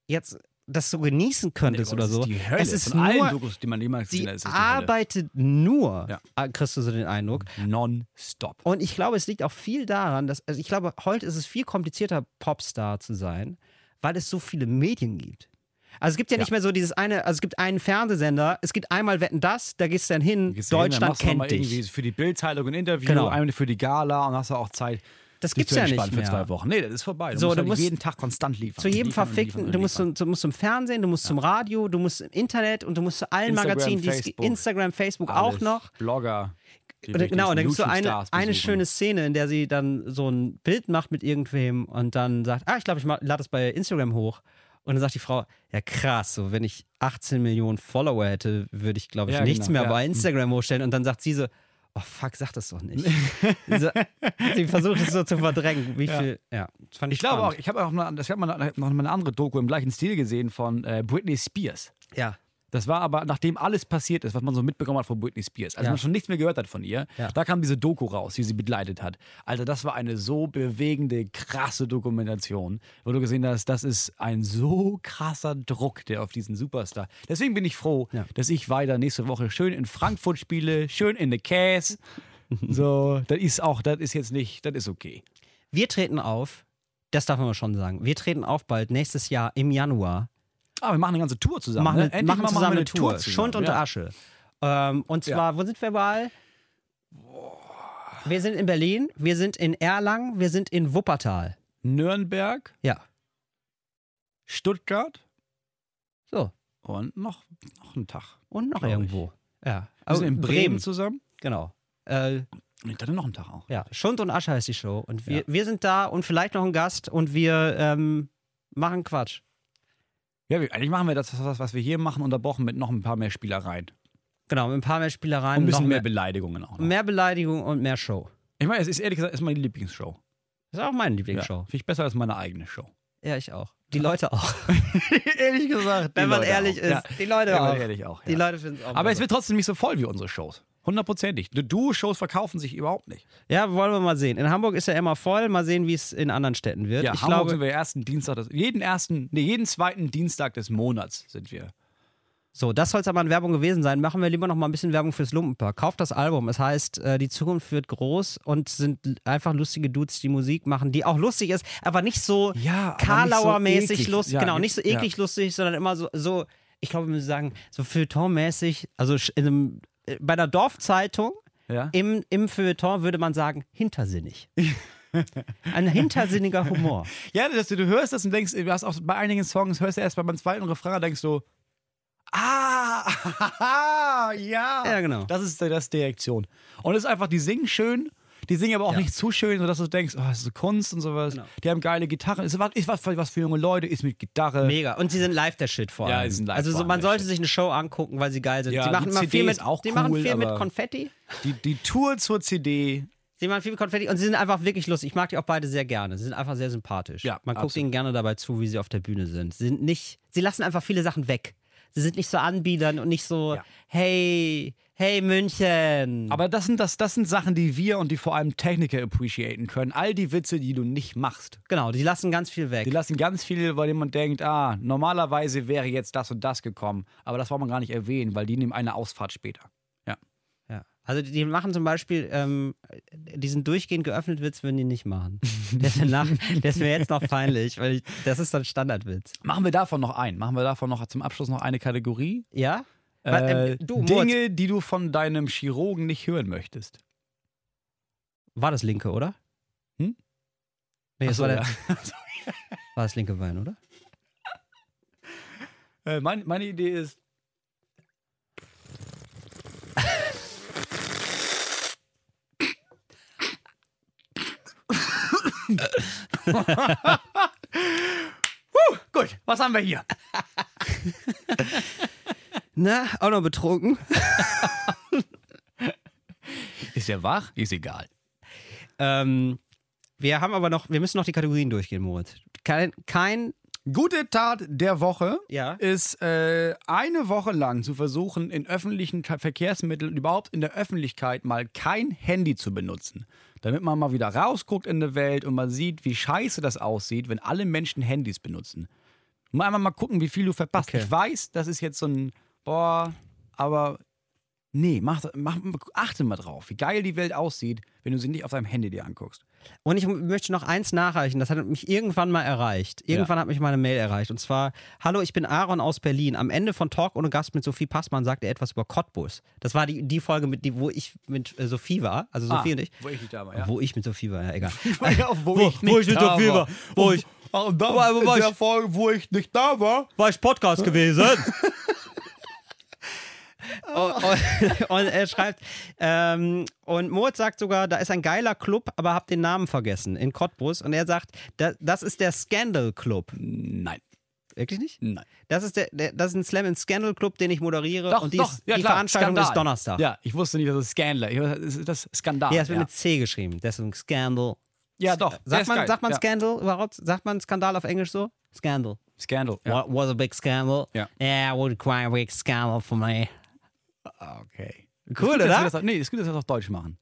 jetzt das so genießen könntest Nee, oder so. Die Hölle. es ist Von allen nur, Dokus, die man jemals gesehen hat, ist Hölle. arbeitet nur, Ja. äh, kriegst du so den Eindruck. Non-stop. Und ich glaube, es liegt auch viel daran, dass, also ich glaube, heute ist es viel komplizierter, Popstar zu sein, weil es so viele Medien gibt. Also es gibt ja, nicht mehr so dieses eine, also es gibt einen Fernsehsender, es gibt einmal Wetten das, da gehst du dann hin, Gehst du hin, dann Deutschland kennt dich. Für die Bildzeitung ein Interview, Genau. einmal für die Gala und hast du auch Zeit. Das gibt's ja nicht mehr. für zwei Wochen. Nee, das ist vorbei. Du So, musst, du halt musst jeden Tag konstant liefern. Zu jedem liefern verfickten, liefern du musst, liefern. zum, du musst zum Fernsehen, du musst zum Radio, du musst im Internet und du musst zu allen Instagram, Magazinen. Facebook. Instagram, Facebook auch Alles. noch. Blogger. Oder, genau, und dann gibt es so eine, eine schöne Szene, in der sie dann so ein Bild macht mit irgendwem und dann sagt, ah, ich glaube, ich lade das bei Instagram hoch. Und dann sagt die Frau, ja krass, so wenn ich 18 Millionen Follower hätte, würde ich, glaube ich, Ja, nichts genau, mehr ja. bei Instagram hochstellen. Und dann sagt sie so, oh fuck, sag das doch nicht. so, sie versucht es so zu verdrängen. Wie viel, ja, das fand ich Ich glaube auch, ich habe auch mal, ich hab mal noch mal eine andere Doku im gleichen Stil gesehen von äh, Britney Spears. Ja, Das war aber, nachdem alles passiert ist, was man so mitbekommen hat von Britney Spears, als Ja. man schon nichts mehr gehört hat von ihr, Ja. da kam diese Doku raus, die sie begleitet hat. Also das war eine so bewegende, krasse Dokumentation, wo du gesehen hast, das ist ein so krasser Druck, der auf diesen Superstar. Deswegen bin ich froh, Ja. dass ich weiter nächste Woche schön in Frankfurt spiele, schön in the Käse. So, das ist auch, das ist jetzt nicht, das ist okay. wir treten auf, das darf man mal schon sagen, wir treten auf bald nächstes Jahr im Januar Ah, wir machen eine ganze Tour zusammen. machen, ne? eine- machen mal zusammen wir eine Tour. Schund und ja. Asche. Ähm, und Ja. zwar, wo sind wir überall? Wir sind in Berlin, wir sind in Erlangen, wir sind in Wuppertal. Nürnberg, Ja, Stuttgart so. und noch, noch einen Tag. Und noch Glaub ich. irgendwo. Ja. Wir sind Oh, in Bremen, zusammen. Genau. Äh, Und dann noch einen Tag auch. ja, Schund und Asche heißt die Show. Und wir, Ja. wir sind da und vielleicht noch ein Gast und wir ähm, machen Quatsch. Ja, eigentlich machen wir das, was, wir hier machen, unterbrochen mit noch ein paar mehr Spielereien. Genau, mit ein paar mehr Spielereien. Und ein bisschen noch mehr Beleidigungen auch. Noch. mehr Beleidigung und mehr Show. Ich meine, es ist ehrlich gesagt ist meine Lieblingsshow. Das ist auch meine Ja. Lieblingsshow. Finde ich besser als meine eigene Show. Ja, ich auch. Die Leute auch. ehrlich gesagt. Wenn die man Leute ehrlich auch. ist. Ja. Die Leute auch. ehrlich auch. Die ja. Leute finden es auch. Aber es besser. wird trotzdem nicht so voll wie unsere Shows. Hundertprozentig. Duo-Shows verkaufen sich überhaupt nicht. Ja, wollen wir mal sehen. In Hamburg ist ja immer voll. Mal sehen, wie es in anderen Städten wird. Ja, ich Hamburg glaube, sind wir ersten Dienstag, des, jeden ersten, nee, jeden zweiten Dienstag des Monats sind wir. So, das soll es aber an Werbung gewesen sein. Machen wir lieber noch mal ein bisschen Werbung fürs Lumpenpaar. Kauft das Album. Es heißt, äh, die Zukunft wird groß und sind einfach lustige Dudes, die Musik machen, die auch lustig ist, aber nicht so Ja, Karlauer-mäßig so lustig. Ja, genau, ja. nicht so eklig lustig, sondern immer so, so ich glaube, wir müssen sagen, so Feuilleton-mäßig, also in einem, bei einer Dorfzeitung Ja? im, im Feuilleton würde man sagen, hintersinnig. Ein hintersinniger Humor. Ja, dass du, du hörst das und denkst, du hast auch bei einigen Songs, hörst du erst beim zweiten Refrain, denkst du, ah, ja. Ja, genau. Das ist, das ist die Reaktion. Und es ist einfach, die singen schön, die singen aber auch Ja. nicht zu schön, sodass du denkst, oh, das ist so Kunst und sowas. Genau. Die haben geile Gitarren. Ist was, ist was, für- was für junge Leute, ist mit Gitarre. Mega. Und sie sind live der Shit vor Ja, allem. sie sind live also so, man sollte sich eine Show angucken, weil sie geil sind. Ja, sie machen die immer viel mit, auch machen cool, viel mit Konfetti. Die, die Tour zur CD. Sie machen viel mit Konfetti und sie sind einfach wirklich lustig. Ich mag die auch beide sehr gerne. Sie sind einfach sehr sympathisch. Ja, Man guckt absolut. ihnen gerne dabei zu, wie sie auf der Bühne sind. Sie sind nicht, sie lassen einfach viele Sachen weg. Sie sind nicht so anbiedern und nicht so, Ja. hey, hey München. Aber das sind, das, das sind Sachen, die wir und die vor allem Techniker appreciaten können. All die Witze, die du nicht machst. genau, die lassen ganz viel weg. Die lassen ganz viel, bei dem man denkt, ah, normalerweise wäre jetzt das und das gekommen. Aber das wollen wir gar nicht erwähnen, weil die nehmen eine Ausfahrt später. Ja. Ja. Also die machen zum Beispiel ähm, diesen durchgehend geöffnet Witz, würden die nicht machen. Der ist mir, nach, der ist mir jetzt noch peinlich, weil ich, das ist ein Standardwitz. Machen wir davon noch einen. Machen wir davon noch zum Abschluss noch eine Kategorie. Ja? Weil, Äh, ähm, du, Dinge, die du von deinem Chirurgen nicht hören möchtest. war das linke, oder? Hm? Nee, das Achso, war, der, ja. war das linke Bein, oder? äh, mein, meine Idee ist. Puh, gut, was haben wir hier? Na, auch noch betrunken. Ist er wach? Ist egal. Ähm, wir haben aber noch, wir müssen noch die Kategorien durchgehen, Moritz. Kein, kein Gute Tat der Woche Ja. ist äh, eine Woche lang zu versuchen, in öffentlichen Verkehrsmitteln und überhaupt in der Öffentlichkeit mal kein Handy zu benutzen. Damit man mal wieder rausguckt in der Welt und mal sieht, wie scheiße das aussieht, wenn alle Menschen Handys benutzen. Mal einmal mal gucken, wie viel du verpasst. Okay. Ich weiß, das ist jetzt so ein, boah, aber nee, mach, mach, achte mal drauf, wie geil die Welt aussieht, wenn du sie nicht auf deinem Handy dir anguckst. Und ich möchte noch eins nachreichen, das hat mich irgendwann mal erreicht. Irgendwann hat mich meine Mail erreicht. Und zwar, hallo, ich bin Aaron aus Berlin. Am Ende von Talk ohne Gast mit Sophie Passmann sagt er etwas über Cottbus. Das war die, die Folge, mit, die, wo ich mit äh, Sophie war, also Sophie und ich. Wo ich nicht da war, ja. Wo ich mit Sophie war, ja egal. Ja, wo, Wo- ich wo ich mit da Sophie war. Wo ich- und dann Wo- wo in war der ich- Folge, wo ich nicht da war. war ich Podcast gewesen. und, und, und er schreibt, ähm, und Moritz sagt sogar, da ist ein geiler Club, aber hab den Namen vergessen, in Cottbus. Und er sagt, da, das ist der Scandal Club. Nein, Wirklich nicht? nein. Das ist, der, der, das ist ein Slam and Scandal Club, den ich moderiere. Doch, und die, doch, ist, ja, die klar, Veranstaltung Skandal. ist Donnerstag. Ja, ich wusste nicht, dass es Scandal ist. Das Skandal. Ja, es wird ja. mit C geschrieben. Deswegen Scandal. ja, doch. Sagt man, geil. sagt man ja. Scandal überhaupt? Sagt man Skandal auf Englisch so? Scandal. Scandal. Ja. What was a big scandal? Ja. Yeah, would quite a big scandal for me. Ah, Okay. Cool, wir oder? Das, nee, ist gut, dass wir das auf Deutsch machen.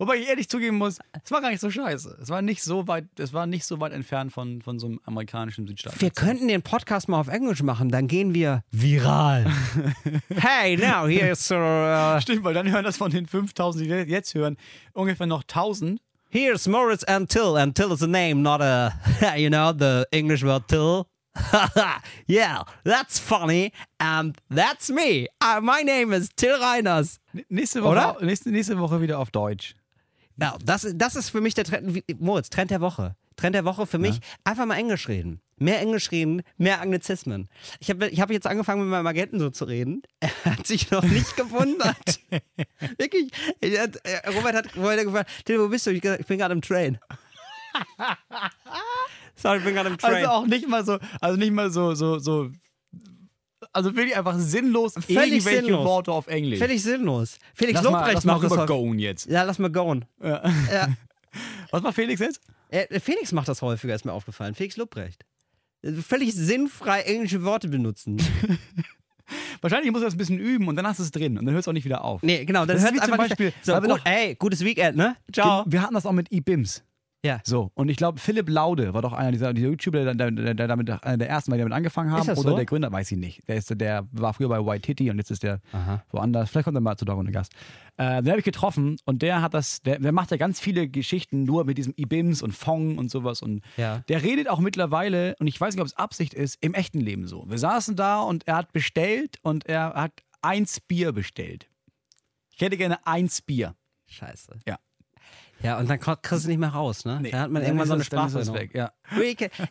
Wobei ich ehrlich zugeben muss, es war gar nicht so scheiße. Es war nicht so weit, es war nicht so weit entfernt von, von so einem amerikanischen Südstaat. Wir könnten den Podcast mal auf Englisch machen, dann gehen wir viral. hey, now here's uh, Stimmt, weil dann hören das von den 5000, die wir jetzt hören, ungefähr noch 1000. here's Moritz and Till, and Till is a name, not a you know the English word Till. yeah, that's funny, and that's me. Uh, my name is Till Reiners. Nächste Woche, Oder? Nächste, nächste Woche wieder auf Deutsch. Ja, das, ist- das ist für mich der Trend, Moritz, Trend der Woche. Trend der Woche für mich, einfach mal Englisch reden. Mehr Englisch reden, mehr Anglizismen. Ich habe ich hab jetzt angefangen, mit meinem Agenten so zu reden. Er hat sich noch nicht gewundert. Wirklich. Robert hat vorher gefragt, Till, wo bist du? Ich, ich bin gerade im Train. Sorry, ich bin gerade im Train. Also auch nicht mal so, also nicht mal so, so, so, also wirklich einfach sinnlos Völlig irgendwelche sinnlos. Worte auf Englisch. Völlig sinnlos. Felix lass mal, Lobrecht lass mal macht das rüber häufig. goen jetzt. Ja, lass mal goen. Ja. Ja. Was macht Felix jetzt? Äh, Felix macht das häufiger, ist mir aufgefallen. Felix Lobrecht. Völlig sinnfrei englische Worte benutzen. Wahrscheinlich muss du das ein bisschen üben und dann hast du es drin und dann hört es auch nicht wieder auf. Nee, genau, dann Das hört es zum einfach nicht- Beispiel, So, weil wir gut, doch- ey, gutes Weekend, ne? Ciao. Wir hatten das auch mit E-Bims. Ja. So, und ich glaube, Philipp Laude war doch einer dieser, dieser YouTuber, der, der, der, damit, einer der ersten, die damit angefangen haben. Ist das oder so? der Gründer, weiß ich nicht. Der, ist, der war früher bei White Titty und jetzt ist der Aha. woanders. Vielleicht kommt er mal zu der Runde Gast. Äh, den habe ich getroffen und der hat das, der, der macht ja ganz viele Geschichten nur mit diesem E-Bims und Fong und sowas. Und Ja. der redet auch mittlerweile, und ich weiß nicht, ob es Absicht ist, im echten Leben so. Wir saßen da und er hat bestellt und er hat eins Bier bestellt. Ich hätte gerne eins Bier. Scheiße. Ja. Ja, und dann kriegst du nicht mehr raus, ne? Dann hat man Dann irgendwann so eine Sprache. weg, ja.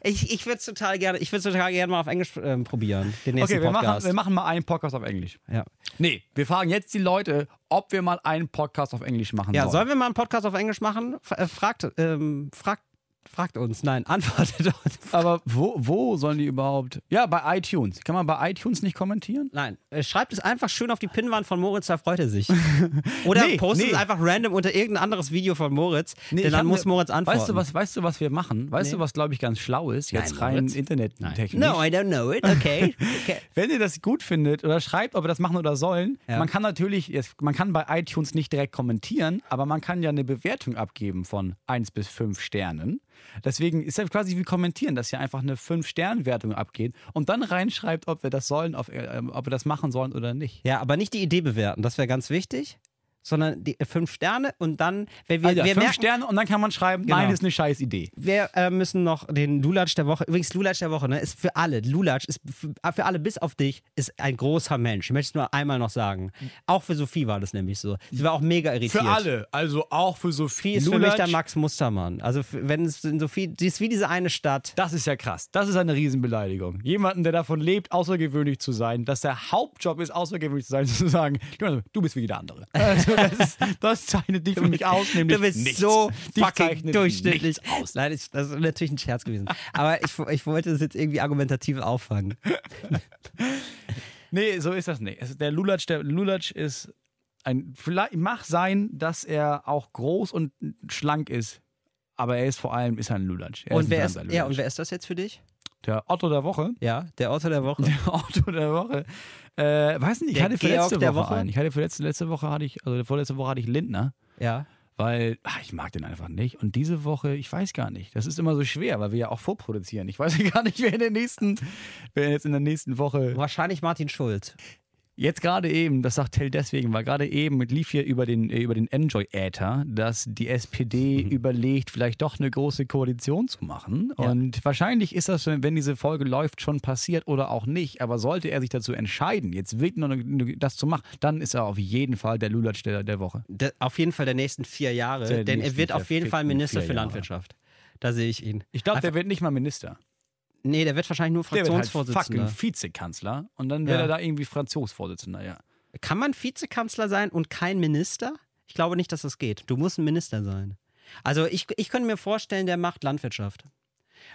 Ich, ich würde es total gerne, ich würde total gerne mal auf Englisch ähm, probieren. Den nächsten Okay, wir machen, Podcast. wir machen mal einen Podcast auf Englisch. ja. Nee, wir fragen jetzt die Leute, ob wir mal einen Podcast auf Englisch machen ja, sollen. sollen wir mal einen Podcast auf Englisch machen? Äh, fragt, ähm, fragt, fragt uns, nein, antwortet uns. Aber wo, wo sollen die überhaupt? Ja, bei iTunes. Kann man bei iTunes nicht kommentieren? Nein, äh, schreibt es einfach schön auf die Pinnwand von Moritz, da freut er sich. Oder Nee, postet nee. es einfach random unter irgendein anderes Video von Moritz, denn ich dann muss ne- Moritz antworten. Weißt du, was, weißt du, was wir machen? Weißt Nee. du, was, glaube ich, ganz schlau ist? Jetzt Nein, rein Moritz. internettechnisch. No, I don't know it, okay. okay. Wenn ihr das gut findet oder schreibt, ob wir das machen oder sollen, Ja. man kann natürlich, jetzt- man kann bei iTunes nicht direkt kommentieren, aber man kann ja eine Bewertung abgeben von 1 bis 5 Sternen. Deswegen ist ja quasi wie kommentieren, dass ihr einfach eine 5-Stern-Wertung abgeht und dann reinschreibt, ob wir das sollen, auf, äh, ob wir das machen sollen oder nicht. Ja, aber nicht die Idee bewerten, das wäre ganz wichtig, sondern die äh, fünf Sterne und dann, wenn wir, Also, wir fünf merken, Sterne und dann kann man schreiben, Genau. nein, ist eine scheiß Idee. Wir äh, müssen noch den Lulatsch der Woche. Übrigens, Lulatsch der Woche, ne, ist für alle. Lulatsch ist für, für alle, bis auf dich, ist ein großer Mensch. Ich möchte es nur einmal noch sagen. Auch für Sophie war das nämlich so. Sie war auch mega irritiert. Für alle, also auch für Sophie ist für mich der Lulatsch. Max Mustermann. Also, für, wenn es in Sophie, sie ist wie diese eine Stadt. Das ist ja krass. Das ist eine Riesenbeleidigung. Jemanden, der davon lebt, außergewöhnlich zu sein, dass der Hauptjob ist, außergewöhnlich zu sein, zu sagen, du bist wie jeder andere. Also das, ist, das zeichnet dich für mich aus, nämlich Du bist nichts. so fucking durchschnittlich aus. Nein, das, das ist natürlich ein Scherz gewesen. Aber ich, ich wollte das jetzt irgendwie argumentativ auffangen. Nee, so ist das nicht. Es, der Lulatsch, der Lulatsch ist ein, vielleicht mag sein, dass er auch groß und schlank ist, aber er ist vor allem ist ein Lulatsch. Er Und ein wer, ist, verdammter ja, und wer ist das jetzt für dich? Der Otto der Woche. Ja, der Autor der Woche. Der Otto der Woche. Äh, weiß nicht, ich Der hatte für Georg letzte Woche, Woche? einen. Ich hatte für letzte, letzte Woche hatte ich, also vorletzte Woche hatte ich Lindner, Ja. weil ach, ich mag den einfach nicht. Und diese Woche, ich weiß gar nicht. Das ist immer so schwer, weil wir ja auch vorproduzieren. Ich weiß gar nicht, wer in der nächsten, wer jetzt in der nächsten Woche. Wahrscheinlich Martin Schulz. Jetzt gerade eben, das sagt Tell deswegen, weil gerade eben lief hier über den, äh, über den Enjoy-Äther, dass die SPD überlegt, vielleicht doch eine große Koalition zu machen. Ja. Und wahrscheinlich ist das, wenn diese Folge läuft, schon passiert oder auch nicht. Aber sollte er sich dazu entscheiden, jetzt wirklich noch eine- das zu machen, dann ist er auf jeden Fall der Lulatsch der, der Woche. Der, auf jeden Fall der nächsten vier Jahre, Der denn er wird auf jeden Fall Minister für. Landwirtschaft. Da sehe ich ihn. Ich glaube, der wird nicht mal Minister. Nee, der wird wahrscheinlich nur Der wird halt Fraktionsvorsitzender. fucking Vizekanzler und dann wird Ja. er da irgendwie Fraktionsvorsitzender, ja. Kann man Vizekanzler sein und kein Minister? Ich glaube nicht, dass das geht. Du musst ein Minister sein. Also ich, ich könnte mir vorstellen, der macht Landwirtschaft.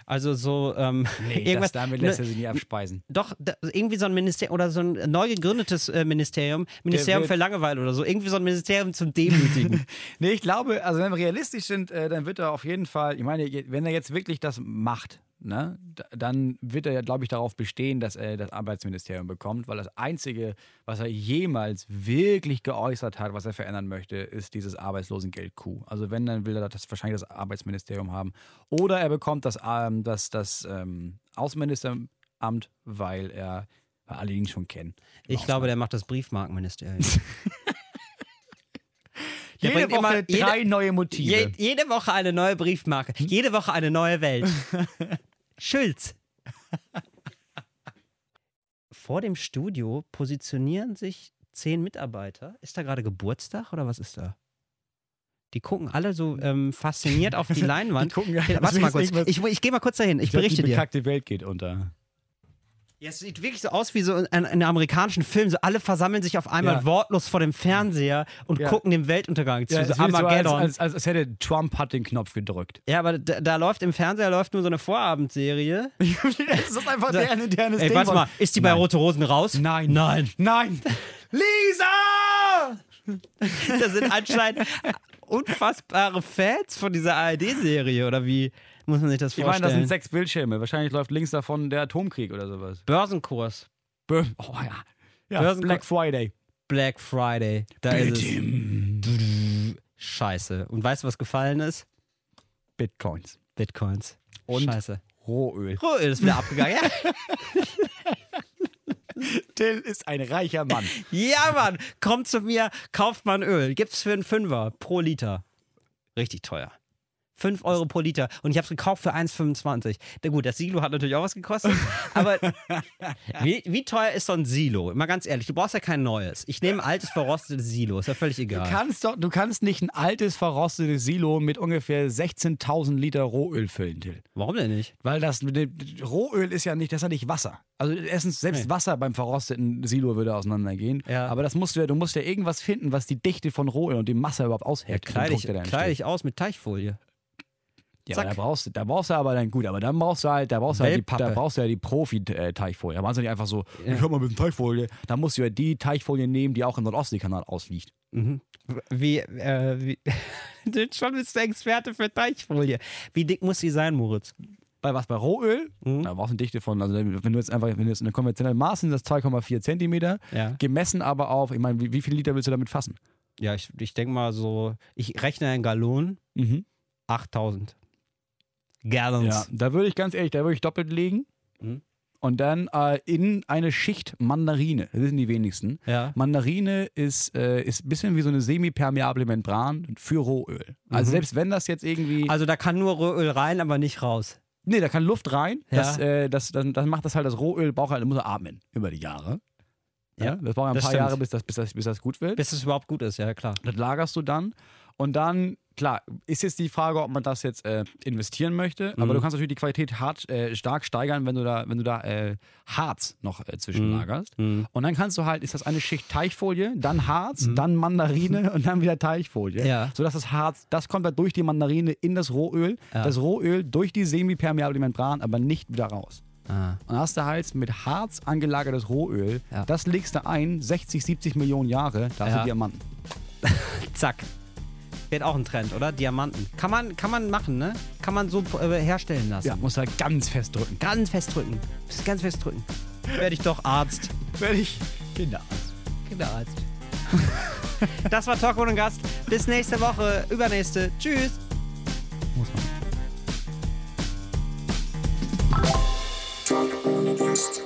Also so ähm, irgendwas. damit ne, lässt er sich nicht abspeisen. doch, da, irgendwie so ein Ministerium oder so ein neu gegründetes äh, Ministerium, Ministerium für Langeweile oder so, irgendwie so ein Ministerium zum Demütigen. Nee, ich glaube, also wenn wir realistisch sind, äh, dann wird er auf jeden Fall, ich meine, wenn er jetzt wirklich das macht, ne, dann wird er ja, glaube ich, darauf bestehen, dass er das Arbeitsministerium bekommt, weil das Einzige, was er jemals wirklich geäußert hat, was er verändern möchte, ist dieses Arbeitslosengeld-Coup. Also wenn, dann will er das wahrscheinlich das Arbeitsministerium haben. Oder er bekommt das, ähm, das, das ähm, Außenministeramt, weil er weil alle ihn schon kennen. Ich glaube, der macht das Briefmarkenministerium. Der Jede Woche immer- jede- drei neue Motive. Je, jede Woche eine neue Briefmarke. Jede Woche eine neue Welt. Schulz. Vor dem Studio positionieren sich zehn Mitarbeiter. Ist da gerade Geburtstag oder was ist da? Die gucken alle so ähm, fasziniert auf die Leinwand. Die gucken, das Warte mal kurz. Ich, ich gehe mal kurz dahin. Ich, glaub, berichte die dir. bekackte Welt geht unter. Ja, es sieht wirklich so aus wie so in, in einem amerikanischen Film. So alle versammeln sich auf einmal Ja. wortlos vor dem Fernseher und Ja. gucken dem Weltuntergang zu. Ja, so es wird so, als, Armageddon. als, als, hätte Trump hat den Knopf gedrückt. Ja, aber da, da läuft im Fernseher läuft nur so eine Vorabendserie. das ist einfach Da- der internes Ey, Ding. warte mal, ist die bei Nein. Rote Rosen raus? Nein. Nein. Nein. Lisa! Das sind anscheinend unfassbare Fans von dieser ARD-Serie, oder wie? Muss man sich das Ich meine, vorstellen. das sind sechs Bildschirme. Wahrscheinlich läuft links davon der Atomkrieg oder sowas. Börsenkurs. Bö oh ja. ja Börsen- Black Friday. Black Friday. Da ist es. Scheiße. Und weißt du, was gefallen ist? Bitcoins. Bitcoins. Und Scheiße. Rohöl. Rohöl ist wieder abgegangen. Till ist ein reicher Mann. Ja, Mann. Kommt zu mir, kauft mal ein Öl. Gibt's für einen Fünfer pro Liter. Richtig teuer. 5 Euro pro Liter. Und ich habe es gekauft für 1,25. Na gut, das Silo hat natürlich auch was gekostet. Aber wie, wie teuer ist so ein Silo? Mal ganz ehrlich, du brauchst ja kein neues. Ich nehme ein altes, verrostetes Silo. Ist ja völlig egal. Du kannst, doch, du kannst nicht ein altes, verrostetes Silo mit ungefähr 16.000 Liter Rohöl füllen, Till. Warum denn nicht? Weil das Rohöl ist ja nicht, das ist ja nicht Wasser. Also erstens, selbst Nee. Wasser beim verrosteten Silo würde auseinandergehen. Ja. Aber das musst du ja, du musst ja irgendwas finden, was die Dichte von Rohöl und die Masse überhaupt Ja, aushält. kleide Den ich, kleide entsteht. ich aus mit Teichfolie. Ja, da brauchst du, da brauchst du aber dann gut, aber dann brauchst du halt, da brauchst du halt die, da brauchst du ja die Profi-Teichfolie. Da machst du nicht einfach so, Ja. ich hab mal ein bisschen Teichfolie. Da musst du ja die Teichfolie nehmen, die auch im Nordostseekanal ausliegt. Mhm. Wie, äh, wie, du schon bist du Experte für Teichfolie. Wie dick muss die sein, Moritz? Bei was? Bei Rohöl? Mhm. Da brauchst du eine Dichte von, also wenn du jetzt einfach, wenn du jetzt eine konventionelle Maß sind, das 2,4 Zentimeter. Ja. Gemessen aber auf, ich meine, wie, wie viele Liter willst du damit fassen? Ja, ich, ich denke mal so, ich rechne in Gallonen Mhm. 8000. Gallons. Ja, da würde ich ganz ehrlich, da würde ich doppelt legen Mhm. und dann äh, in eine Schicht Mandarine. Das sind die wenigsten. Ja. Mandarine ist, äh, ist ein bisschen wie so eine semipermeable Membran für Rohöl. Also Mhm. selbst wenn das jetzt irgendwie. Also da kann nur Rohöl rein, aber nicht raus. nee, da kann Luft rein. Ja. Das, äh, das, dann, dann macht das halt das Rohöl, braucht halt, muss er atmen über die Jahre. Ja, Ja, das braucht ein das paar stimmt. Jahre, bis das, bis, das, bis das gut wird. Bis es überhaupt gut ist, ja klar. Das lagerst du dann. Und dann, klar, ist jetzt die Frage, ob man das jetzt äh, investieren möchte. Aber Mhm. du kannst natürlich die Qualität hart, äh, stark steigern, wenn du da, wenn du da äh, Harz noch äh, zwischenlagerst. Mhm. Und dann kannst du halt, ist das eine Schicht Teichfolie, dann Harz, dann Mandarine und dann wieder Teichfolie. Ja. Sodass das Harz, das kommt dann durch die Mandarine in das Rohöl. Ja. Das Rohöl durch die semipermeable Membran, aber nicht wieder raus. Ah. Und hast du halt mit Harz angelagertes Rohöl, Ja. das legst du ein, 60, 70 Millionen Jahre, da hast du Diamanten. Zack. Wird auch ein Trend, oder? Diamanten. Kann man, kann man machen, ne? Kann man so äh, herstellen lassen. Ja, muss halt ganz fest drücken. Ganz fest drücken. Ganz fest drücken. Werde ich doch Arzt. Werde ich Kinderarzt. Kinderarzt. das war Talk ohne Gast. Bis nächste Woche. Übernächste. Tschüss. Muss man. Talk ohne Gast.